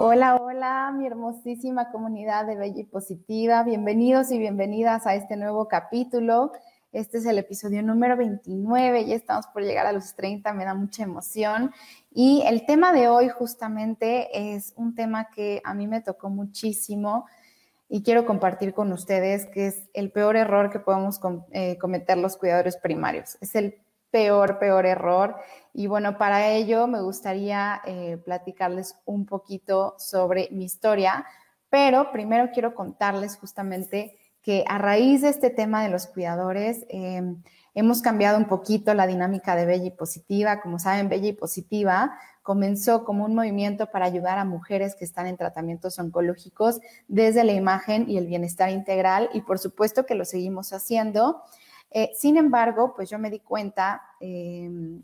Hola, hola, mi hermosísima comunidad de Bella y Positiva. Bienvenidos y bienvenidas a este nuevo capítulo. Este es el episodio número 29, ya estamos por llegar a los 30, me da mucha emoción. Y el tema de hoy justamente es un tema que a mí me tocó muchísimo y quiero compartir con ustedes que es el peor error que podemos eh, cometer los cuidadores primarios. Es el peor, peor error. Y bueno, para ello me gustaría eh, platicarles un poquito sobre mi historia, pero primero quiero contarles justamente que a raíz de este tema de los cuidadores, em, hemos cambiado un poquito la dinámica de Bella y Positiva. Como saben, Bella y Positiva comenzó como un movimiento para ayudar a mujeres que están en tratamientos oncológicos desde la imagen y el bienestar integral y por supuesto que lo seguimos haciendo. Eh, sin embargo, pues yo me di cuenta em,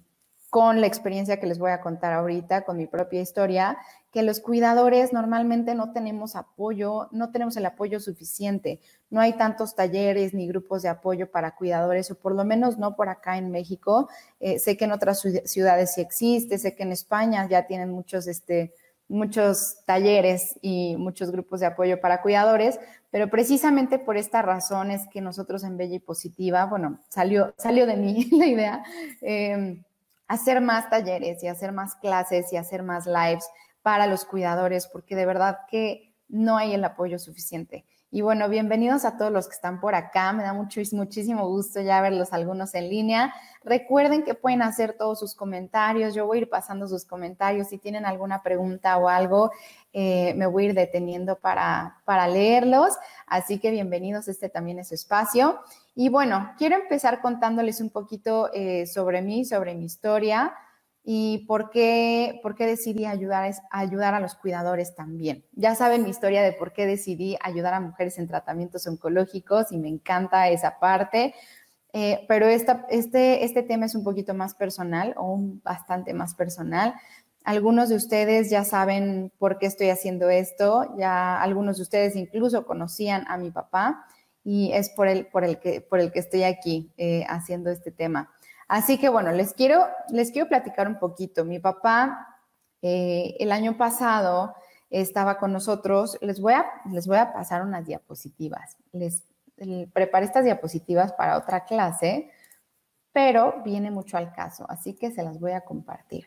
con la experiencia que les voy a contar ahorita, con mi propia historia, que los cuidadores normalmente no tenemos apoyo, no tenemos el apoyo suficiente. No hay tantos talleres ni grupos de apoyo para cuidadores, o por lo menos no por acá en México. Eh, sé que en otras ciudades sí existe, sé que en España ya tienen muchos, este, muchos talleres y muchos grupos de apoyo para cuidadores, pero precisamente por esta razón es que nosotros en Bella y Positiva, bueno, salió, salió de mí la idea, em, hacer más talleres y hacer más clases y hacer más lives para los cuidadores, porque de verdad que no hay el apoyo suficiente. Y bueno, bienvenidos a todos los que están por acá. Me da muchísimo gusto ya verlos algunos en línea. Recuerden que pueden hacer todos sus comentarios. Yo voy a ir pasando sus comentarios. Si tienen alguna pregunta o algo, eh, me voy a ir deteniendo para, para leerlos. Así que bienvenidos. Este también es su espacio. Y bueno, quiero empezar contándoles un poquito eh, sobre mí, sobre mi historia y por qué, por qué decidí ayudar, ayudar a los cuidadores también. Ya saben mi historia de por qué decidí ayudar a mujeres en tratamientos oncológicos y me encanta esa parte, eh, pero esta, este, este tema es un poquito más personal o un bastante más personal. Algunos de ustedes ya saben por qué estoy haciendo esto, ya algunos de ustedes incluso conocían a mi papá y es por el, por el, que, por el que estoy aquí eh, haciendo este tema. Así que bueno, les quiero, les quiero platicar un poquito. Mi papá eh, el año pasado estaba con nosotros. Les voy a, les voy a pasar unas diapositivas. Les, preparé estas diapositivas para otra clase, pero viene mucho al caso, así que se las voy a compartir.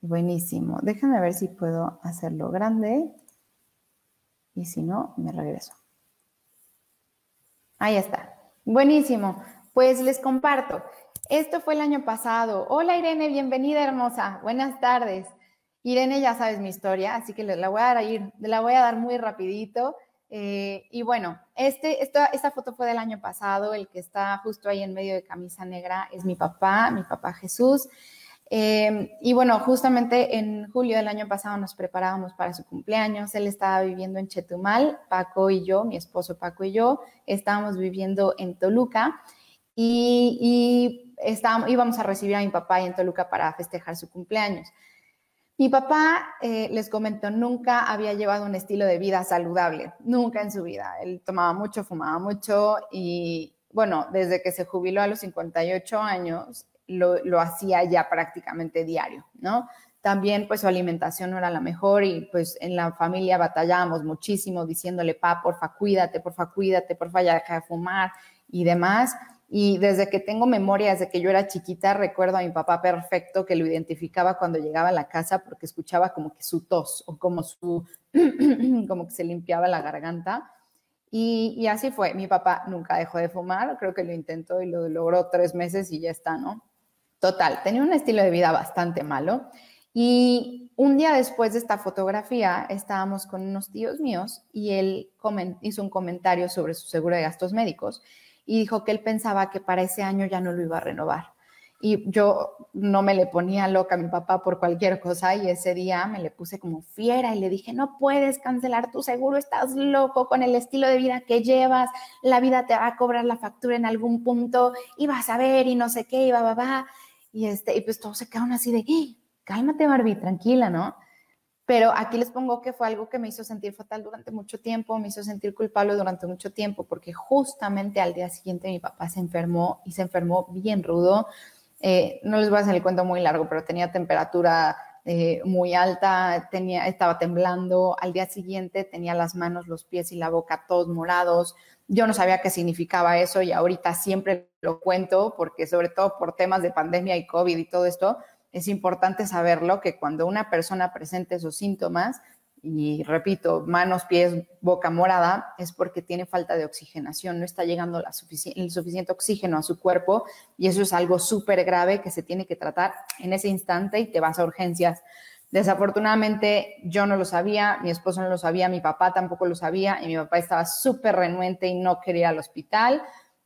Buenísimo. Déjenme ver si puedo hacerlo grande y si no, me regreso. Ahí está. Buenísimo. Pues les comparto. Esto fue el año pasado. Hola Irene, bienvenida hermosa. Buenas tardes. Irene, ya sabes mi historia, así que la voy a dar, la voy a dar muy rapidito. Eh, y bueno, este, esta, esta foto fue del año pasado. El que está justo ahí en medio de camisa negra es mi papá, mi papá Jesús. Em, y bueno, justamente en julio del año pasado nos preparábamos para su cumpleaños. Él estaba viviendo en Chetumal, Paco y yo, mi esposo Paco y yo, estábamos viviendo en Toluca y, estábamos, íbamos a recibir a mi papá en Toluca para festejar su cumpleaños. Mi papá, eh, les comento, nunca había llevado un estilo de vida saludable, nunca en su vida. Él tomaba mucho, fumaba mucho y, bueno, desde que se jubiló a los 58 años, lo, lo hacía ya prácticamente diario, ¿no? También, pues, su alimentación no era la mejor y, pues, en la familia batallábamos muchísimo diciéndole, pa, porfa, cuídate, porfa, cuídate, porfa, ya deja de fumar y demás. Y desde que tengo memoria, desde que yo era chiquita, recuerdo a mi papá perfecto que lo identificaba cuando llegaba a la casa porque escuchaba como que su tos o como su, como que se limpiaba la garganta. Y, y, así fue. Mi papá nunca dejó de fumar, creo que lo intentó y lo logró tres meses y ya está, ¿no? Total, tenía un estilo de vida bastante malo. Y un día después de esta fotografía, estábamos con unos tíos míos y él hizo un comentario sobre su seguro de gastos médicos y dijo que él pensaba que para ese año ya no lo iba a renovar. Y yo no me le ponía loca a mi papá por cualquier cosa y ese día me le puse como fiera y le dije, no puedes cancelar tu seguro, estás loco con el estilo de vida que llevas, la vida te va a cobrar la factura en algún punto y vas a ver y no sé qué y va, va, va. Y, este, y pues todos se quedaron así de, ¡Eh, cálmate Barbie, tranquila, ¿no? Pero aquí les pongo que fue algo que me hizo sentir fatal durante mucho tiempo, me hizo sentir culpable durante mucho tiempo, porque justamente al día siguiente mi papá se enfermó y se enfermó bien rudo. Eh, no les voy a hacer el cuento muy largo, pero tenía temperatura eh, muy alta, tenía, estaba temblando, al día siguiente tenía las manos, los pies y la boca todos morados. Yo no sabía qué significaba eso y ahorita siempre lo cuento porque sobre todo por temas de pandemia y COVID y todo esto, es importante saberlo que cuando una persona presente esos síntomas, y repito, manos, pies, boca morada, es porque tiene falta de oxigenación, no está llegando la el suficiente oxígeno a su cuerpo y eso es algo súper grave que se tiene que tratar en ese instante y te vas a urgencias. Desafortunadamente yo no lo sabía, mi esposo no lo sabía, mi papá tampoco lo sabía y mi papá estaba súper renuente y no quería al hospital.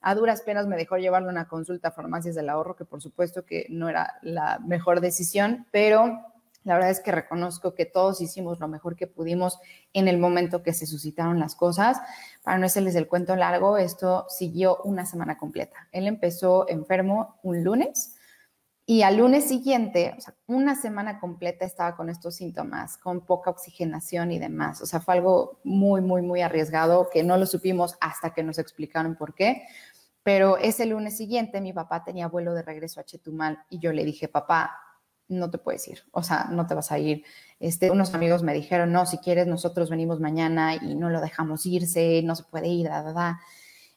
A duras penas me dejó llevarlo a una consulta a farmacias del ahorro, que por supuesto que no era la mejor decisión, pero la verdad es que reconozco que todos hicimos lo mejor que pudimos en el momento que se suscitaron las cosas. Para no hacerles el cuento largo, esto siguió una semana completa. Él empezó enfermo un lunes y al lunes siguiente, una semana completa estaba con estos síntomas, con poca oxigenación y demás. O sea, fue algo muy, muy, muy arriesgado que no lo supimos hasta que nos explicaron por qué. Pero ese lunes siguiente mi papá tenía vuelo de regreso a Chetumal y yo le dije, papá, no te puedes ir, o sea, no te vas a ir. Este, unos amigos me dijeron, no, si quieres, nosotros venimos mañana y no lo dejamos irse, no se puede ir, da, da, da.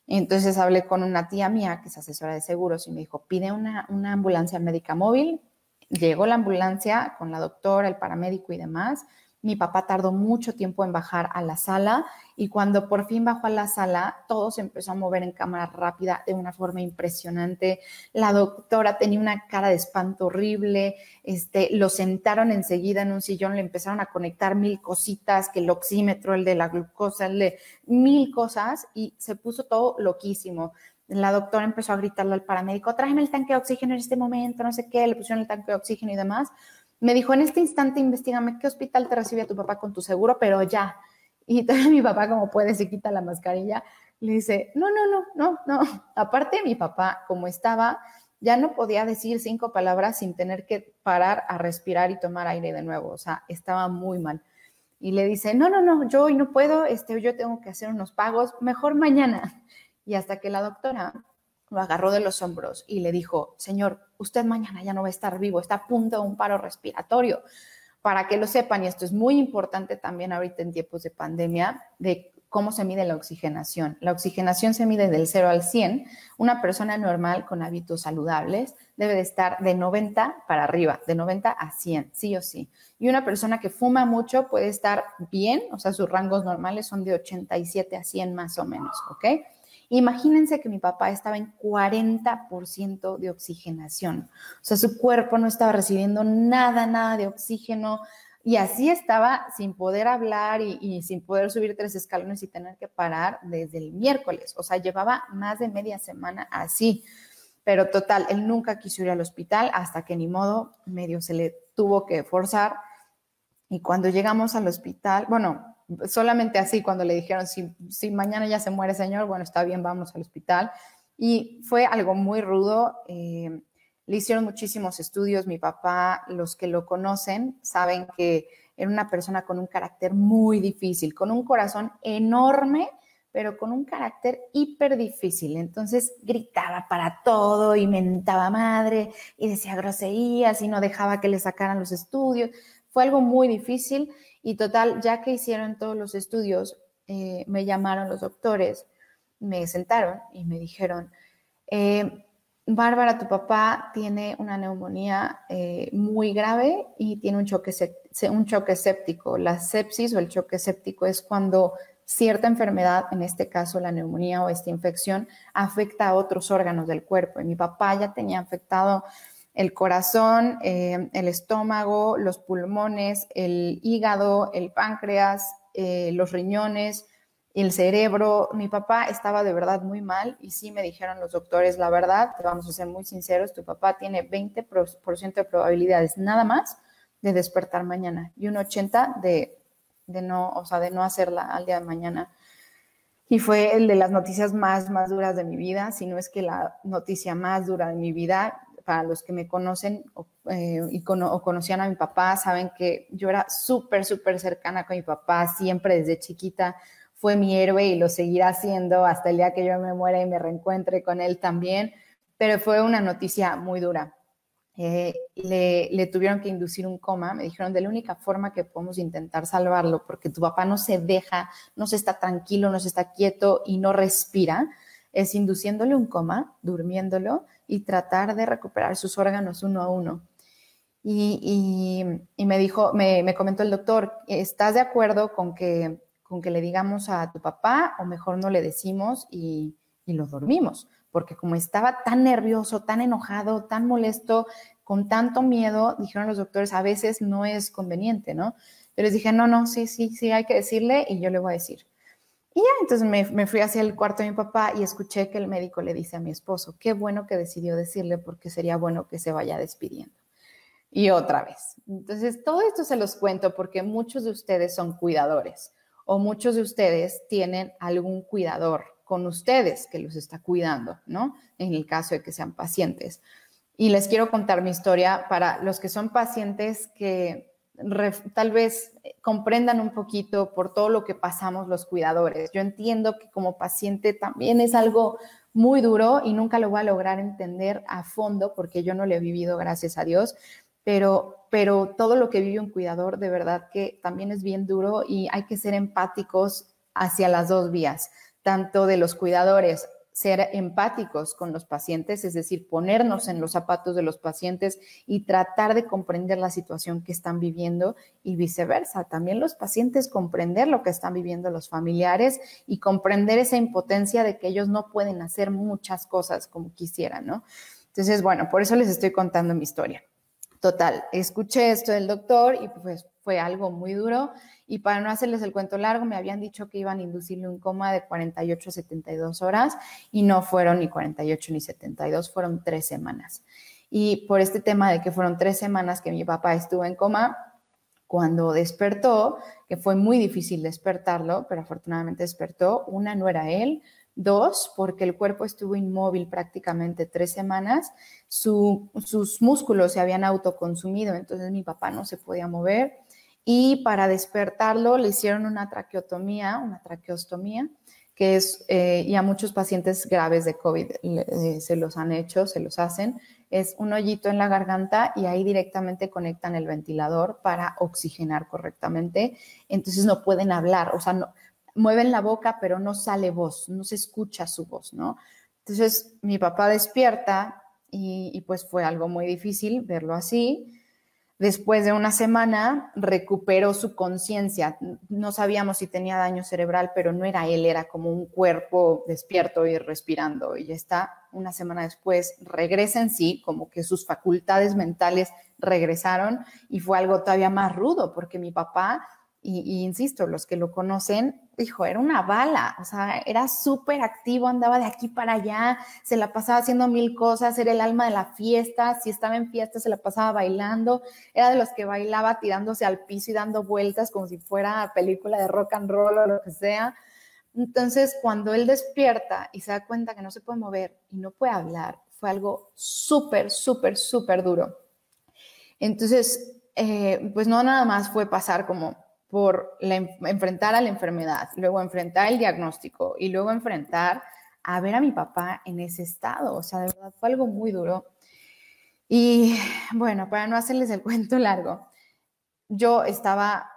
Entonces hablé con una tía mía que es asesora de seguros y me dijo, pide una, una ambulancia médica móvil. Llegó la ambulancia con la doctora, el paramédico y demás. Mi papá tardó mucho tiempo en bajar a la sala y cuando por fin bajó a la sala, todo se empezó a mover en cámara rápida de una forma impresionante. La doctora tenía una cara de espanto horrible, este, lo sentaron enseguida en un sillón, le empezaron a conectar mil cositas, que el oxímetro, el de la glucosa, el de mil cosas y se puso todo loquísimo la doctora empezó a gritarle al paramédico, tráeme el tanque de oxígeno en este momento, no sé qué, le pusieron el tanque de oxígeno y demás. Me dijo, en este instante investigame qué hospital te recibe tu papá con tu seguro, pero ya. Y entonces mi papá, como puede, se quita la mascarilla, le dice, no, no, no, no, no. Aparte, mi papá, como estaba, ya no podía decir cinco palabras sin tener que parar a respirar y tomar aire de nuevo. O sea, estaba muy mal. Y le dice, no, no, no, yo hoy no puedo, este, yo tengo que hacer unos pagos, mejor mañana. Y hasta que la doctora lo agarró de los hombros y le dijo, señor, usted mañana ya no va a estar vivo, está a punto de un paro respiratorio. Para que lo sepan, y esto es muy importante también ahorita en tiempos de pandemia, de cómo se mide la oxigenación. La oxigenación se mide del 0 al 100. Una persona normal con hábitos saludables debe de estar de 90 para arriba, de 90 a 100, sí o sí. Y una persona que fuma mucho puede estar bien, o sea, sus rangos normales son de 87 a 100 más o menos, ¿ok? Imagínense que mi papá estaba en 40% de oxigenación. O sea, su cuerpo no estaba recibiendo nada, nada de oxígeno. Y así estaba sin poder hablar y, sin poder subir tres escalones y tener que parar desde el miércoles. O sea, llevaba más de media semana así. Pero total, él nunca quiso ir al hospital hasta que ni modo, medio se le tuvo que forzar. Y cuando llegamos al hospital, bueno, solamente así cuando le dijeron, si, si mañana ya se muere señor, bueno, está bien, vamos al hospital. Y fue algo muy rudo. Eh, le hicieron muchísimos estudios. Mi papá, los que lo conocen, saben que era una persona con un carácter muy difícil, con un corazón enorme, pero con un carácter hiper difícil. Entonces gritaba para todo y mentaba madre y decía groserías y no dejaba que le sacaran los estudios. Fue algo muy difícil y total, ya que hicieron todos los estudios, eh, me llamaron los doctores, me sentaron y me dijeron, eh, Bárbara, tu papá tiene una neumonía eh, muy grave y tiene un choque, un choque séptico. La sepsis o el choque séptico es cuando cierta enfermedad, en este caso la neumonía o esta infección, afecta a otros órganos del cuerpo. Y mi papá ya tenía afectado el corazón, eh, el estómago, los pulmones, el hígado, el páncreas, eh, los riñones, el cerebro. Mi papá estaba de verdad muy mal y sí me dijeron los doctores, la verdad, vamos a ser muy sinceros, tu papá tiene 20% de probabilidades nada más de despertar mañana y un 80% de, de no, o sea, de no hacerla al día de mañana. Y fue el de las noticias más, más duras de mi vida, si no es que la noticia más dura de mi vida para los que me conocen eh, y o conocían a mi papá, saben que yo era súper, súper cercana con mi papá, siempre desde chiquita fue mi héroe y lo seguirá siendo hasta el día que yo me muera y me reencuentre con él también, pero fue una noticia muy dura. eh, le, le, tuvieron que inducir un coma. Me dijeron, de la única forma que podemos intentar salvarlo, porque tu papá no se deja, no se está tranquilo, no se está quieto y no respira, es induciéndole un coma, durmiéndolo y tratar de recuperar sus órganos uno a uno. Y, y, me dijo, me, me, comentó el doctor, ¿estás de acuerdo con que, con que le digamos a tu papá o mejor no le decimos y, y lo dormimos? porque como estaba tan nervioso, tan enojado, tan molesto, con tanto miedo, dijeron los doctores, a veces no es conveniente, ¿no? Pero les dije, no, no, sí, sí, sí, hay que decirle y yo le voy a decir. Y ya, entonces me, me, fui hacia el cuarto de mi papá y escuché que el médico le dice a mi esposo, qué bueno que decidió decirle porque sería bueno que se vaya despidiendo. Y otra vez. Entonces, todo esto se los cuento porque muchos de ustedes son cuidadores o muchos de ustedes tienen algún cuidador con ustedes que los está cuidando, ¿no? En el caso de que sean pacientes. Y les quiero contar mi historia para los que son pacientes que tal vez comprendan un poquito por todo lo que pasamos los cuidadores. Yo entiendo que como paciente también es algo muy duro y nunca lo voy a lograr entender a fondo porque yo no lo he vivido, gracias a Dios, pero, pero todo lo que vive un cuidador de verdad que también es bien duro y hay que ser empáticos hacia las dos vías tanto de los cuidadores, ser empáticos con los pacientes, es decir, ponernos en los zapatos de los pacientes y tratar de comprender la situación que están viviendo y viceversa. También los pacientes comprender lo que están viviendo los familiares y comprender esa impotencia de que ellos no pueden hacer muchas cosas como quisieran, ¿no? Entonces, bueno, por eso les estoy contando mi historia. Total, escuché esto del doctor y pues fue algo muy duro. Y para no hacerles el cuento largo, me habían dicho que iban a inducirle un coma de 48 a 72 horas y no fueron ni 48 ni 72, fueron tres semanas. Y por este tema de que fueron tres semanas que mi papá estuvo en coma, cuando despertó, que fue muy difícil despertarlo, pero afortunadamente despertó, una no era él, Dos, porque el cuerpo estuvo inmóvil prácticamente tres semanas, sus músculos se habían autoconsumido, entonces mi papá no se podía mover. Y para despertarlo le hicieron una traqueotomía, una traqueostomía, que es, eh, y a muchos pacientes graves de COVID eh, se los han hecho, se los hacen, es un hoyito en la garganta y ahí directamente conectan el ventilador para oxigenar correctamente. Entonces no pueden hablar, o sea, mueven la boca, pero no sale voz, no se escucha su voz, ¿no? Entonces mi papá despierta y, pues fue algo muy difícil verlo así. Después de una semana recuperó su conciencia. No sabíamos si tenía daño cerebral, pero no era él, era como un cuerpo despierto y respirando. Y ya está, una semana después regresa en sí, como que sus facultades mentales regresaron y fue algo todavía más rudo, porque mi papá y, insisto, los que lo conocen, hijo, era una bala, o sea, era súper activo, andaba de aquí para allá, se la pasaba haciendo mil cosas, era el alma de la fiesta, si estaba en fiesta se la pasaba bailando, era de los que bailaba tirándose al piso y dando vueltas como si fuera película de rock and roll o lo que sea. Entonces, cuando él despierta y se da cuenta que no se puede mover y no puede hablar, fue algo súper, súper, súper duro. Entonces, eh, pues no nada más fue pasar como por enfrentar a la enfermedad, luego enfrentar el diagnóstico y luego enfrentar a ver a mi papá en ese estado. O sea, de verdad fue algo muy duro. Y bueno, para no hacerles el cuento largo, yo estaba,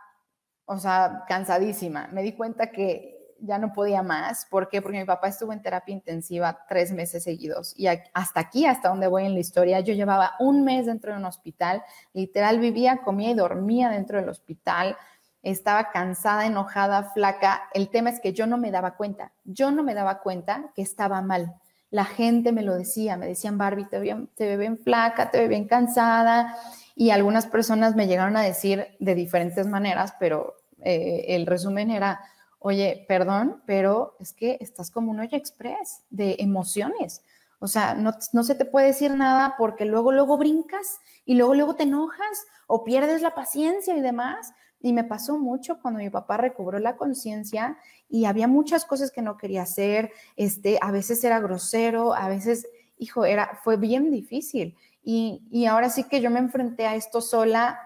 o sea, cansadísima. Me di cuenta que ya no podía más. ¿Por qué? Porque mi papá estuvo en terapia intensiva tres meses seguidos. Y hasta aquí, hasta donde voy en la historia, yo llevaba un mes dentro de un hospital. Literal, vivía, comía y dormía dentro del hospital estaba cansada, enojada, flaca. El tema es que yo no me daba cuenta, yo no me daba cuenta que estaba mal. La gente me lo decía, me decían, Barbie, te ve bien, flaca, te ve bien cansada. Y algunas personas me llegaron a decir de diferentes maneras, pero eh, el resumen era, oye, perdón, pero es que estás como un hoyo express de emociones. O sea, no, no, se te puede decir nada porque luego, luego brincas y luego, luego te enojas o pierdes la paciencia y demás. Y me pasó mucho cuando mi papá recobró la conciencia y había muchas cosas que no quería hacer, este, a veces era grosero, a veces, hijo, era, fue bien difícil. Y, y ahora sí que yo me enfrenté a esto sola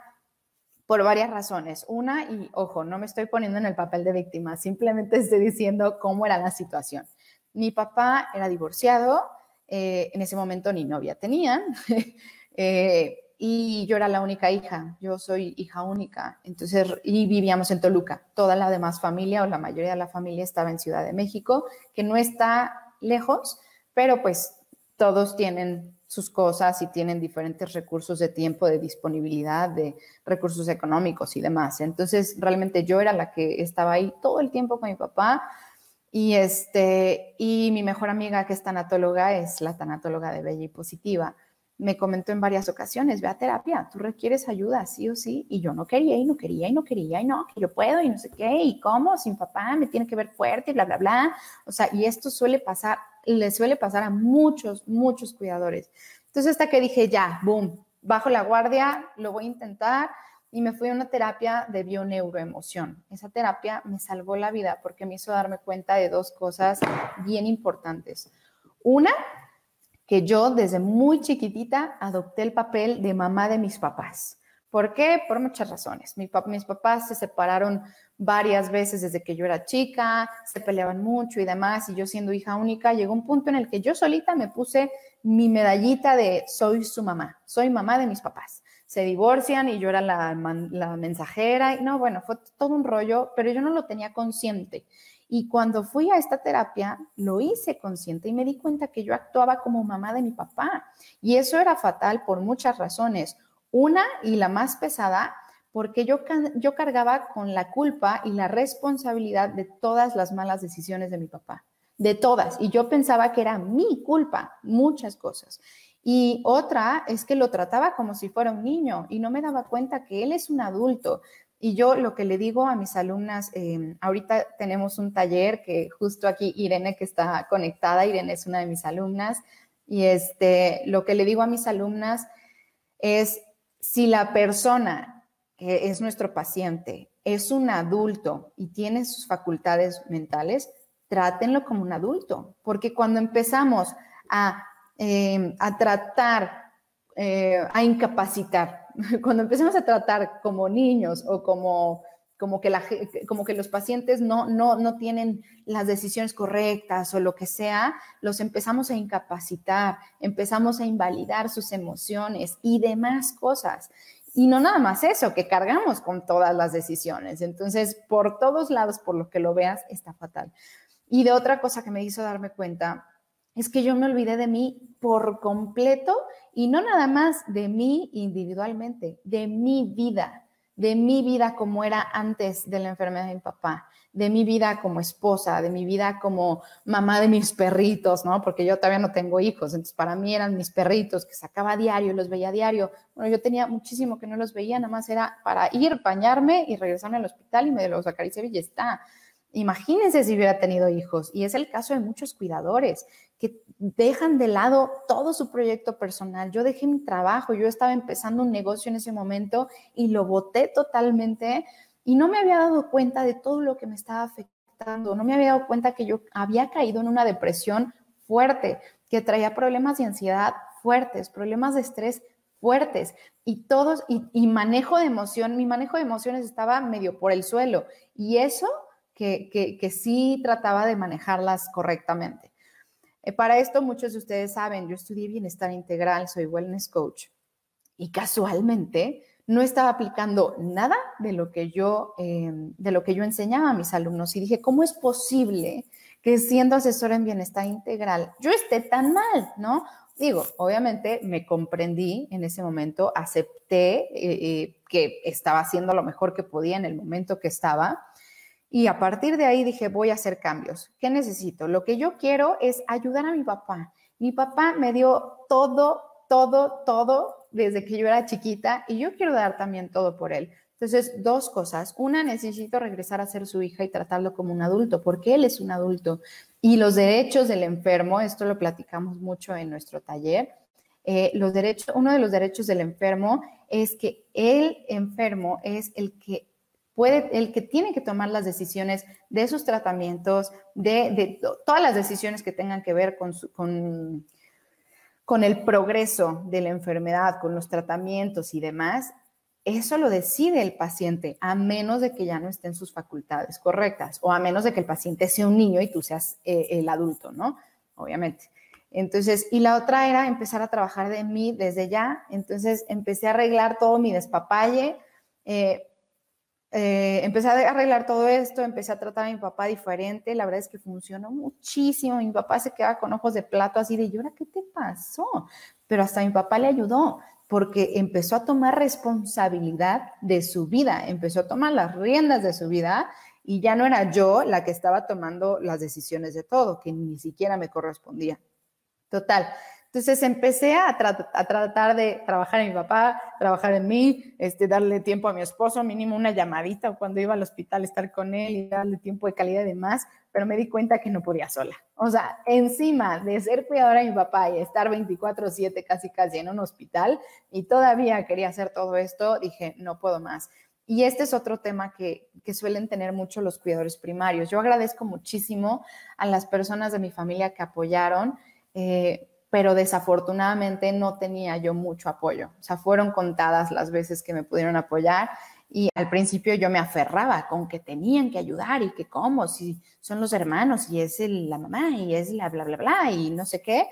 por varias razones. Una, y ojo, no me estoy poniendo en el papel de víctima, simplemente estoy diciendo cómo era la situación. Mi papá era divorciado, eh, en ese momento ni novia tenía, Eh, y yo era la única hija, yo soy hija única, entonces, y vivíamos en Toluca. Toda la demás familia o la mayoría de la familia estaba en Ciudad de México, que no está lejos, pero pues todos tienen sus cosas y tienen diferentes recursos de tiempo, de disponibilidad, de recursos económicos y demás. Entonces, realmente yo era la que estaba ahí todo el tiempo con mi papá y este y mi mejor amiga que es tanatóloga es la tanatóloga de Bella y Positiva. Me comentó en varias ocasiones, ve a terapia, tú requieres ayuda, sí o sí, y yo no quería y no quería y no quería y no, que yo puedo y no sé qué, y cómo, sin papá, me tiene que ver fuerte y bla, bla, bla. O sea, y esto suele pasar le suele pasar a muchos, muchos cuidadores. Entonces, hasta que dije, ya, boom, bajo la guardia, lo voy a intentar y me fui a una terapia de bioneuroemoción. Esa terapia me salvó la vida porque me hizo darme cuenta de dos cosas bien importantes. Una, que yo desde muy chiquitita adopté el papel de mamá de mis papás. ¿Por qué? Por muchas razones. mis papás se separaron varias veces desde que yo era chica, se peleaban mucho y demás, y yo siendo hija única, llegó un punto en el que yo solita me puse mi medallita de soy su mamá, soy mamá de mis papás. Se divorcian y yo era la, la mensajera, y no, bueno, fue todo un rollo, pero yo no lo tenía consciente. Y cuando fui a esta terapia, lo hice consciente y me di cuenta que yo actuaba como mamá de mi papá. Y eso era fatal por muchas razones. Una y la más pesada porque yo, yo cargaba con la culpa y la responsabilidad de todas las malas decisiones de mi papá, de todas. Y yo pensaba que era mi culpa, muchas cosas. Y otra es que lo trataba como si fuera un niño y no me daba cuenta que él es un adulto. Y yo lo que le digo a mis alumnas, em, ahorita tenemos un taller que justo aquí Irene que está conectada, Irene es una de mis alumnas, y este, lo que le digo a mis alumnas es, si la persona que es nuestro paciente, es un adulto y tiene sus facultades mentales, trátenlo como un adulto, porque cuando empezamos a, em, a tratar, eh, a incapacitar, cuando empezamos a tratar como niños o como, como, que, como que los pacientes no, no, no tienen las decisiones correctas o lo que sea, los empezamos a incapacitar, empezamos a invalidar sus emociones y demás cosas. Y no nada más eso, que cargamos con todas las decisiones. Entonces, por todos lados, por lo que lo veas, está fatal. Y de otra cosa que me hizo darme cuenta es que yo me olvidé de mí por completo y no nada más de mí individualmente, de mi vida, de mi vida como era antes de la enfermedad de mi papá, de mi vida como esposa, de mi vida como mamá de mis perritos, ¿no? Porque yo todavía no tengo hijos, entonces para mí eran mis perritos que sacaba a diario, los veía diario. Bueno, yo tenía muchísimo que no los veía, nada más era para ir, bañarme y regresarme al hospital y me los acariciaba y ya está. Imagínense si hubiera tenido hijos. Y es el caso de muchos cuidadores que dejan de lado todo su proyecto personal. Yo dejé mi trabajo, yo estaba empezando un negocio en ese momento y lo boté totalmente y no me había dado cuenta de todo lo que me estaba afectando, no me había dado cuenta que yo había caído en una depresión fuerte, que traía problemas de ansiedad fuertes, problemas de estrés fuertes y todos, y, manejo de emoción, mi manejo de emociones estaba medio por el suelo y eso que, que, sí trataba de manejarlas correctamente. Eh, para esto muchos de ustedes saben, yo estudié bienestar integral, soy wellness coach y casualmente no estaba aplicando nada de lo que yo, eh, de lo que yo enseñaba a mis alumnos y dije, ¿cómo es posible que siendo asesora en bienestar integral yo esté tan mal, no? Digo, obviamente me comprendí en ese momento, acepté eh, eh, que estaba haciendo lo mejor que podía en el momento que estaba. Y a partir de ahí dije, voy a hacer cambios. ¿Qué necesito? Lo que yo quiero es ayudar a mi papá. Mi papá me dio todo, todo, todo desde que yo era chiquita y yo quiero dar también todo por él. Entonces, dos cosas. Una, necesito regresar a ser su hija y tratarlo como un adulto, porque él es un adulto. Y los derechos del enfermo, esto lo platicamos mucho en nuestro taller, eh, los derechos, uno de los derechos del enfermo es que el enfermo es el que puede, el que tiene que tomar las decisiones de sus tratamientos, de, todas las decisiones que tengan que ver con, con el progreso de la enfermedad, con los tratamientos y demás, eso lo decide el paciente, a menos de que ya no estén sus facultades correctas o a menos de que el paciente sea un niño y tú seas eh, el adulto, ¿no? Obviamente. Entonces, y la otra era empezar a trabajar de mí desde ya. Entonces, empecé a arreglar todo mi despapalle. Eh, eh, empecé a arreglar todo esto, empecé a tratar a mi papá diferente, la verdad es que funcionó muchísimo, mi papá se quedaba con ojos de plato así de, ¿y ahora qué te pasó? Pero hasta mi papá le ayudó, porque empezó a tomar responsabilidad de su vida, empezó a tomar las riendas de su vida y ya no era yo la que estaba tomando las decisiones de todo, que ni siquiera me correspondía. Total, entonces empecé a, tratar de trabajar en mi papá, trabajar en mí, este, darle tiempo a mi esposo, mínimo una llamadita cuando iba al hospital estar con él y darle tiempo de calidad y demás, pero me di cuenta que no podía sola. O sea, encima de ser cuidadora de mi papá y estar 24/7 casi casi en un hospital y todavía quería hacer todo esto, dije, no puedo más. Y este es otro tema que, que, suelen tener mucho los cuidadores primarios. Yo agradezco muchísimo a las personas de mi familia que apoyaron. Eh, pero desafortunadamente no tenía yo mucho apoyo. O sea, fueron contadas las veces que me pudieron apoyar y al principio yo me aferraba con que tenían que ayudar y que cómo, si son los hermanos y es la mamá y es la bla, bla, bla y no sé qué.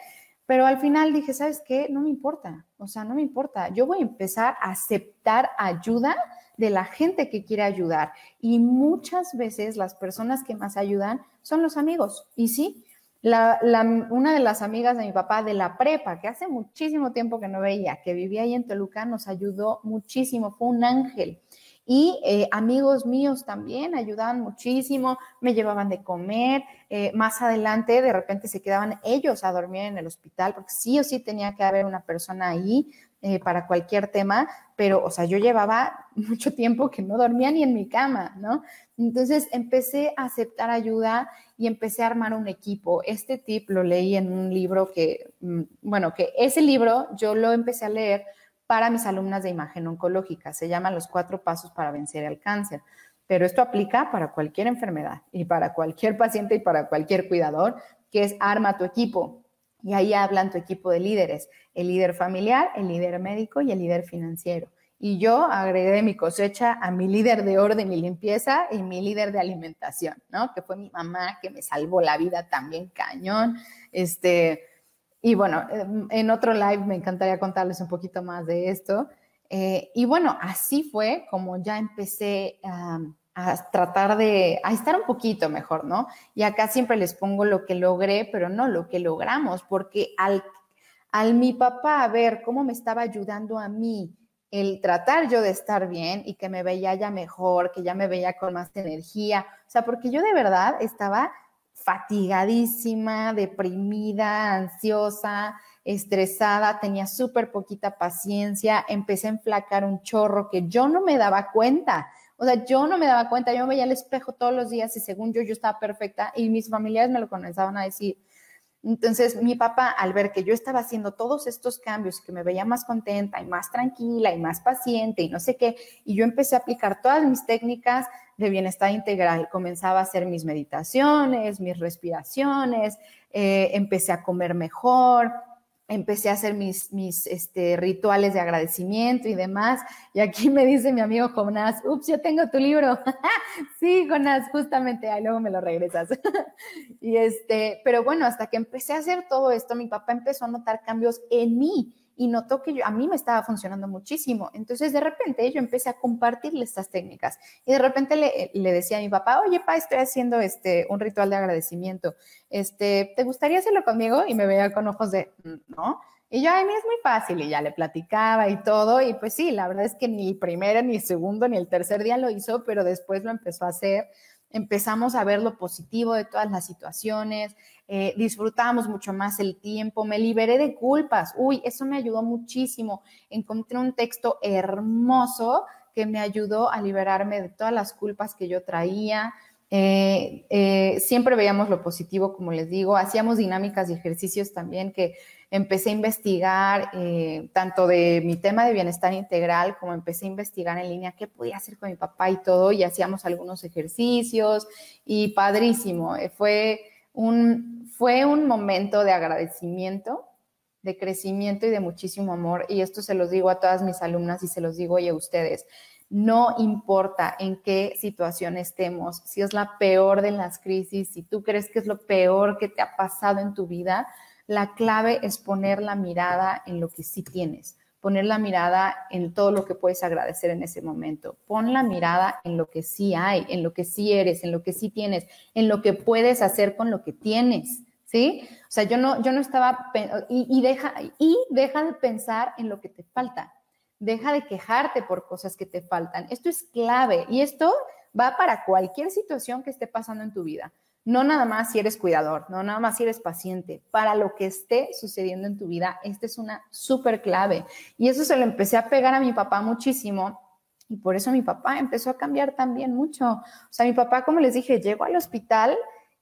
Pero al final dije, ¿sabes qué? No me importa, o sea, no me importa. Yo voy a empezar a aceptar ayuda de la gente que quiere ayudar. Y muchas veces las personas que más ayudan son los amigos. Y sí, una de las amigas de mi papá de la prepa, que hace muchísimo tiempo que no veía, que vivía ahí en Toluca, nos ayudó muchísimo, fue un ángel. Y eh, amigos míos también ayudaban muchísimo, me llevaban de comer. Eh, más adelante, de repente se quedaban ellos a dormir en el hospital, porque sí o sí tenía que haber una persona ahí eh, para cualquier tema, pero, o sea, yo llevaba mucho tiempo que no dormía ni en mi cama, ¿no? Entonces empecé a aceptar ayuda y empecé a armar un equipo. Este tip lo leí en un libro que, mm, bueno, que ese libro yo lo empecé a leer para mis alumnas de imagen oncológica. Se llama Los cuatro pasos para vencer el cáncer. Pero esto aplica para cualquier enfermedad y para cualquier paciente y para cualquier cuidador, que es arma tu equipo. Y ahí hablan tu equipo de líderes, el líder familiar, el líder médico y el líder financiero. Y yo agregué mi cosecha a mi líder de orden y limpieza y mi líder de alimentación, ¿no? Que fue mi mamá que me salvó la vida también cañón. Este, y bueno, en otro live me encantaría contarles un poquito más de esto. Eh, y bueno, así fue como ya empecé a a tratar de, a estar un poquito mejor, ¿no? Y acá siempre les pongo lo que logré, pero no lo que logramos, porque al, al mi papá ver cómo me estaba ayudando a mí el tratar yo de estar bien y que me veía ya mejor, que ya me veía con más energía, o sea, porque yo de verdad estaba fatigadísima, deprimida, ansiosa, estresada, tenía súper poquita paciencia, empecé a enflacar un chorro que yo no me daba cuenta o sea, yo no me daba cuenta, yo me veía al espejo todos los días y según yo, yo estaba perfecta y mis familiares me lo comenzaban a decir. Entonces, mi papá, al ver que yo estaba haciendo todos estos cambios, que me veía más contenta y más tranquila y más paciente y no sé qué, y yo empecé a aplicar todas mis técnicas de bienestar integral. Comenzaba a hacer mis meditaciones, mis respiraciones, eh, empecé a comer mejor, empecé a hacer mis, mis este, rituales de agradecimiento y demás. Y aquí me dice mi amigo Jonás, ups, yo tengo tu libro. sí, Jonás, justamente, ahí luego me lo regresas. y este, pero bueno, hasta que empecé a hacer todo esto, mi papá empezó a notar cambios en mí y notó que a mí me estaba funcionando muchísimo. Entonces, de repente, yo empecé a compartirle estas técnicas y de repente le, le decía a mi papá, oye, pa, estoy haciendo este, un ritual de agradecimiento. Este, ¿te gustaría hacerlo conmigo? Y me veía con ojos de, mm, ¿no? Y yo, a mí es muy fácil y ya le platicaba y todo. Y pues sí, la verdad es que ni el primero, ni el segundo, ni el tercer día lo hizo, pero después lo empezó a hacer. Empezamos a ver lo positivo de todas las situaciones, eh, disfrutamos mucho más el tiempo, me liberé de culpas. Uy, eso me ayudó muchísimo. Encontré un texto hermoso que me ayudó a liberarme de todas las culpas que yo traía. Eh, eh, siempre veíamos lo positivo, como les digo, hacíamos dinámicas y ejercicios también que empecé a investigar, tanto de mi tema de bienestar integral, como empecé a investigar en línea qué podía hacer con mi papá y todo, y hacíamos algunos ejercicios, y padrísimo, fue un, fue un momento de agradecimiento, de crecimiento y de muchísimo amor. Y esto se los digo a todas mis alumnas y se los digo hoy a ustedes. No importa en qué situación estemos, si es la peor de las crisis, si tú crees que es lo peor que te ha pasado en tu vida, La clave es poner la mirada en lo que sí tienes, poner la mirada en todo lo que puedes agradecer en ese momento. Pon la mirada en lo que sí hay, en lo que sí eres, en lo que sí tienes, en lo que puedes hacer con lo que tienes. ¿Sí? O sea, yo no, yo no estaba, y, deja, y deja de pensar en lo que te falta. Deja de quejarte por cosas que te faltan. Esto es clave y esto va para cualquier situación que esté pasando en tu vida. No nada más si eres cuidador, no nada más si eres paciente. Para lo que esté sucediendo en tu vida, esta es una súper clave. Y eso se lo empecé a pegar a mi papá muchísimo. Y por eso mi papá empezó a cambiar también mucho. O sea, mi papá, como les dije, llegó al hospital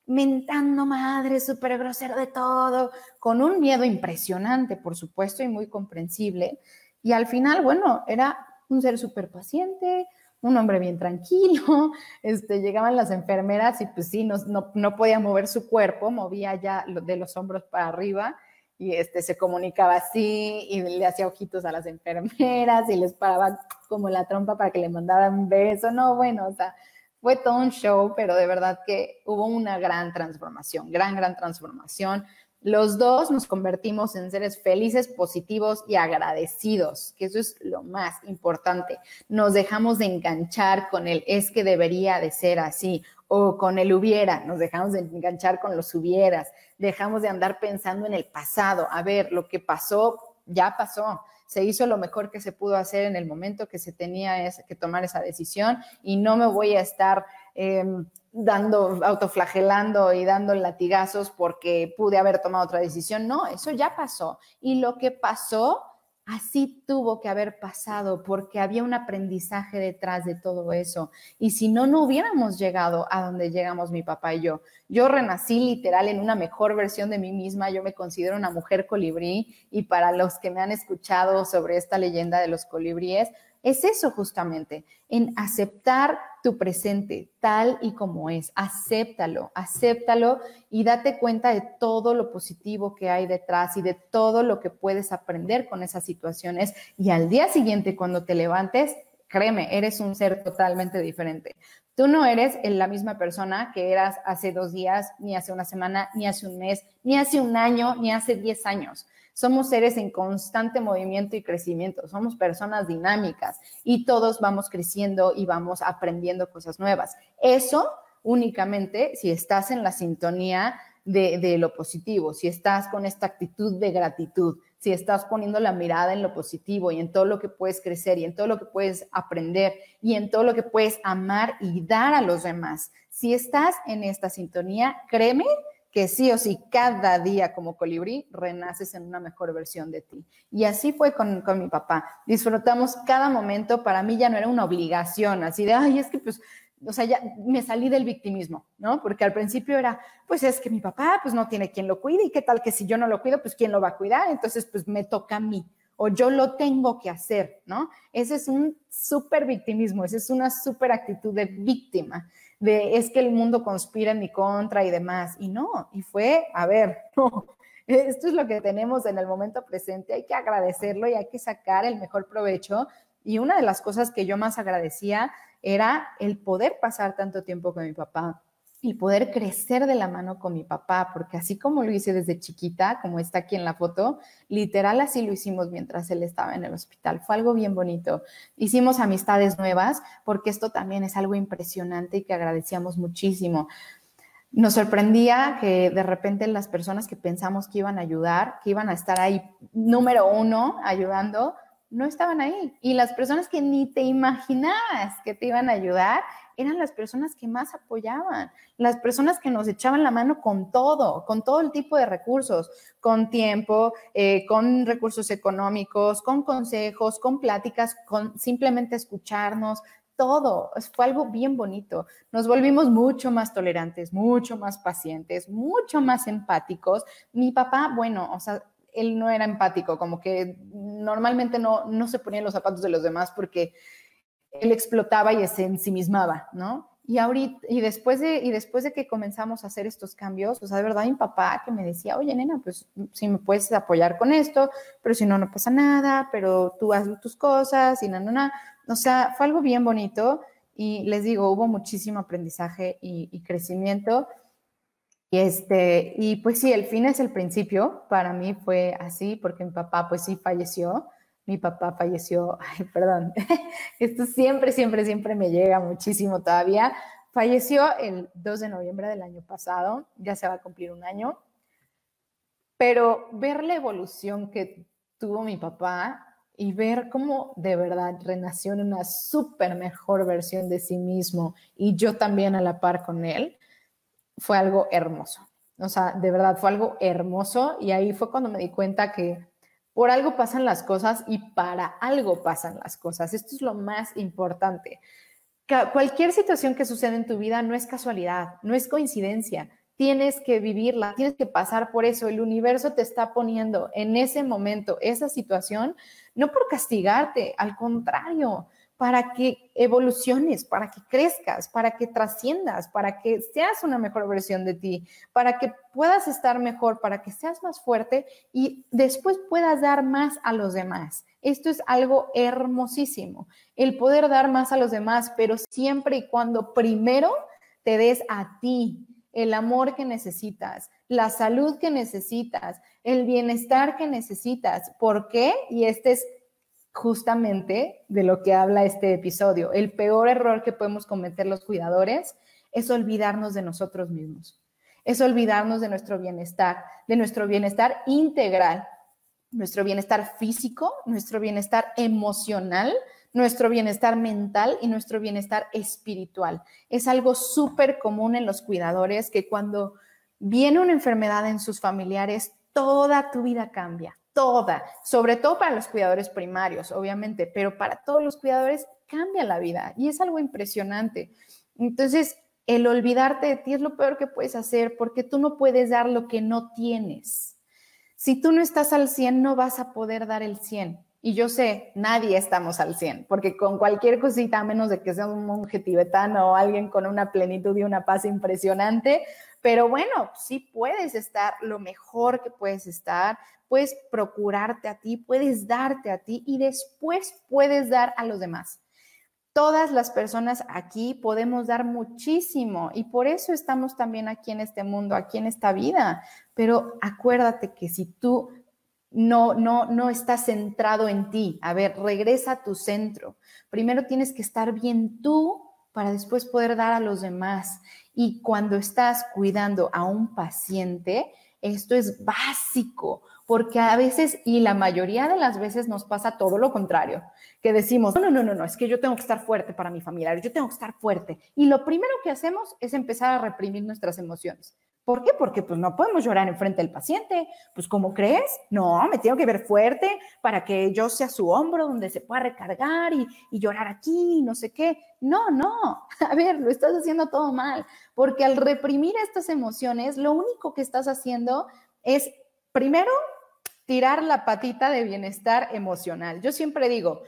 mentando madre, súper grosero de todo, con un miedo impresionante, por supuesto, y muy comprensible. Y al final, bueno, era un ser súper paciente, un hombre bien tranquilo, este, llegaban las enfermeras y pues sí, no, no, podía mover su cuerpo, movía ya de los hombros para arriba y este, se comunicaba así y le hacía ojitos a las enfermeras y les paraba como la trompa para que le mandaran un beso, no, bueno, o sea, fue todo un show, pero de verdad que hubo una gran transformación, gran, gran transformación. Los dos nos convertimos en seres felices, positivos y agradecidos, que eso es lo más importante. Nos dejamos de enganchar con el es que debería de ser así o con el hubiera, nos dejamos de enganchar con los hubieras, dejamos de andar pensando en el pasado. A ver, lo que pasó, ya pasó. Se hizo lo mejor que se pudo hacer en el momento que se tenía que tomar esa decisión y no me voy a estar... Em, dando, autoflagelando y dando latigazos porque pude haber tomado otra decisión. No, eso ya pasó. Y lo que pasó, así tuvo que haber pasado porque había un aprendizaje detrás de todo eso. Y si no, no hubiéramos llegado a donde llegamos mi papá y yo. Yo renací literal en una mejor versión de mí misma. Yo me considero una mujer colibrí y para los que me han escuchado sobre esta leyenda de los colibríes, es eso justamente, en aceptar tu presente tal y como es. Acéptalo, acéptalo y date cuenta de todo lo positivo que hay detrás y de todo lo que puedes aprender con esas situaciones. Y al día siguiente, cuando te levantes, créeme, eres un ser totalmente diferente. Tú no eres la misma persona que eras hace dos días, ni hace una semana, ni hace un mes, ni hace un año, ni hace diez años. Somos seres en constante movimiento y crecimiento, somos personas dinámicas y todos vamos creciendo y vamos aprendiendo cosas nuevas. Eso únicamente si estás en la sintonía de, lo positivo, si estás con esta actitud de gratitud, si estás poniendo la mirada en lo positivo y en todo lo que puedes crecer y en todo lo que puedes aprender y en todo lo que puedes amar y dar a los demás. Si estás en esta sintonía, créeme que sí o sí, cada día como colibrí, renaces en una mejor versión de ti. Y así fue con, mi papá. Disfrutamos cada momento, para mí ya no era una obligación, así de, ay, es que pues, o sea, ya me salí del victimismo, ¿no? Porque al principio era, pues es que mi papá, pues no tiene quien lo cuide, y qué tal que si yo no lo cuido, pues quién lo va a cuidar, entonces pues me toca a mí o yo lo tengo que hacer, ¿no? Ese es un súper victimismo, esa es una súper actitud de víctima de es que el mundo conspira en mi contra y demás. Y no, y fue, a ver, no, esto es lo que tenemos en el momento presente, hay que agradecerlo y hay que sacar el mejor provecho. Y una de las cosas que yo más agradecía era el poder pasar tanto tiempo con mi papá, y poder crecer de la mano con mi papá, porque así como lo hice desde chiquita, como está aquí en la foto, literal así lo hicimos mientras él estaba en el hospital. Fue algo bien bonito. Hicimos amistades nuevas, porque esto también es algo impresionante y que agradecíamos muchísimo. Nos sorprendía que de repente las personas que pensamos que iban a ayudar, que iban a estar ahí número uno ayudando, no estaban ahí. Y las personas que ni te imaginabas que te iban a ayudar, eran las personas que más apoyaban, las personas que nos echaban la mano con todo, con todo el tipo de recursos, con tiempo, eh, con recursos económicos, con consejos, con pláticas, con simplemente escucharnos, todo. Fue algo bien bonito. Nos volvimos mucho más tolerantes, mucho más pacientes, mucho más empáticos. Mi papá, bueno, o sea, él no era empático, como que normalmente no, no se ponía los zapatos de los demás porque él explotaba y se ensimismaba, ¿no? Y ahorita, y después de, y después de que comenzamos a hacer estos cambios, o sea, de verdad mi papá que me decía, oye, nena, pues si me puedes apoyar con esto, pero si no, no pasa nada, pero tú haz tus cosas y nada, nada. O sea, fue algo bien bonito y les digo, hubo muchísimo aprendizaje y, y crecimiento. Y, este, y pues sí, el fin es el principio. Para mí fue así porque mi papá pues sí falleció. Mi papá falleció, ay, perdón, esto siempre, siempre, siempre me llega muchísimo todavía. Falleció el 2 de noviembre del año pasado, ya se va a cumplir un año. Pero ver la evolución que tuvo mi papá y ver cómo de verdad renació en una súper mejor versión de sí mismo y yo también a la par con él, fue algo hermoso. O sea, de verdad fue algo hermoso y ahí fue cuando me di cuenta que por algo pasan las cosas y para algo pasan las cosas. Esto es lo más importante. Cualquier situación que sucede en tu vida no es casualidad, no es coincidencia. Tienes que vivirla, tienes que pasar por eso. El universo te está poniendo en ese momento esa situación, no por castigarte, al contrario, para que evoluciones, para que crezcas, para que trasciendas, para que seas una mejor versión de ti, para que puedas estar mejor, para que seas más fuerte y después puedas dar más a los demás. Esto es algo hermosísimo, el poder dar más a los demás, pero siempre y cuando primero te des a ti el amor que necesitas, la salud que necesitas, el bienestar que necesitas. ¿Por qué? Y este es justamente de lo que habla este episodio. El peor error que podemos cometer los cuidadores es olvidarnos de nosotros mismos, es olvidarnos de nuestro bienestar, de nuestro bienestar integral, nuestro bienestar físico, nuestro bienestar emocional, nuestro bienestar mental y nuestro bienestar espiritual. Es algo súper común en los cuidadores que cuando viene una enfermedad en sus familiares, toda tu vida cambia toda, sobre todo para los cuidadores primarios, obviamente, pero para todos los cuidadores cambia la vida y es algo impresionante. Entonces, el olvidarte de ti es lo peor que puedes hacer porque tú no puedes dar lo que no tienes. Si tú no estás al 100, no vas a poder dar el 100. Y yo sé, nadie estamos al 100, porque con cualquier cosita, a menos de que sea un monje tibetano o alguien con una plenitud y una paz impresionante, pero bueno, sí puedes estar lo mejor que puedes estar, puedes procurarte a ti, puedes darte a ti y después puedes dar a los demás. Todas las personas aquí podemos dar muchísimo y por eso estamos también aquí en este mundo, aquí en esta vida. Pero acuérdate que si tú no, no, no estás centrado en ti, a ver, regresa a tu centro. Primero tienes que estar bien tú para después poder dar a los demás. Y cuando estás cuidando a un paciente, esto es básico, porque a veces y la mayoría de las veces nos pasa todo lo contrario, que decimos, no, no, no, no, es que yo tengo que estar fuerte para mi familiar, yo tengo que estar fuerte. Y lo primero que hacemos es empezar a reprimir nuestras emociones. ¿Por qué? Porque pues no podemos llorar en frente del paciente. Pues ¿cómo crees? No, me tengo que ver fuerte para que yo sea su hombro donde se pueda recargar y, y llorar aquí, no sé qué. No, no. A ver, lo estás haciendo todo mal. Porque al reprimir estas emociones, lo único que estás haciendo es, primero, tirar la patita de bienestar emocional. Yo siempre digo,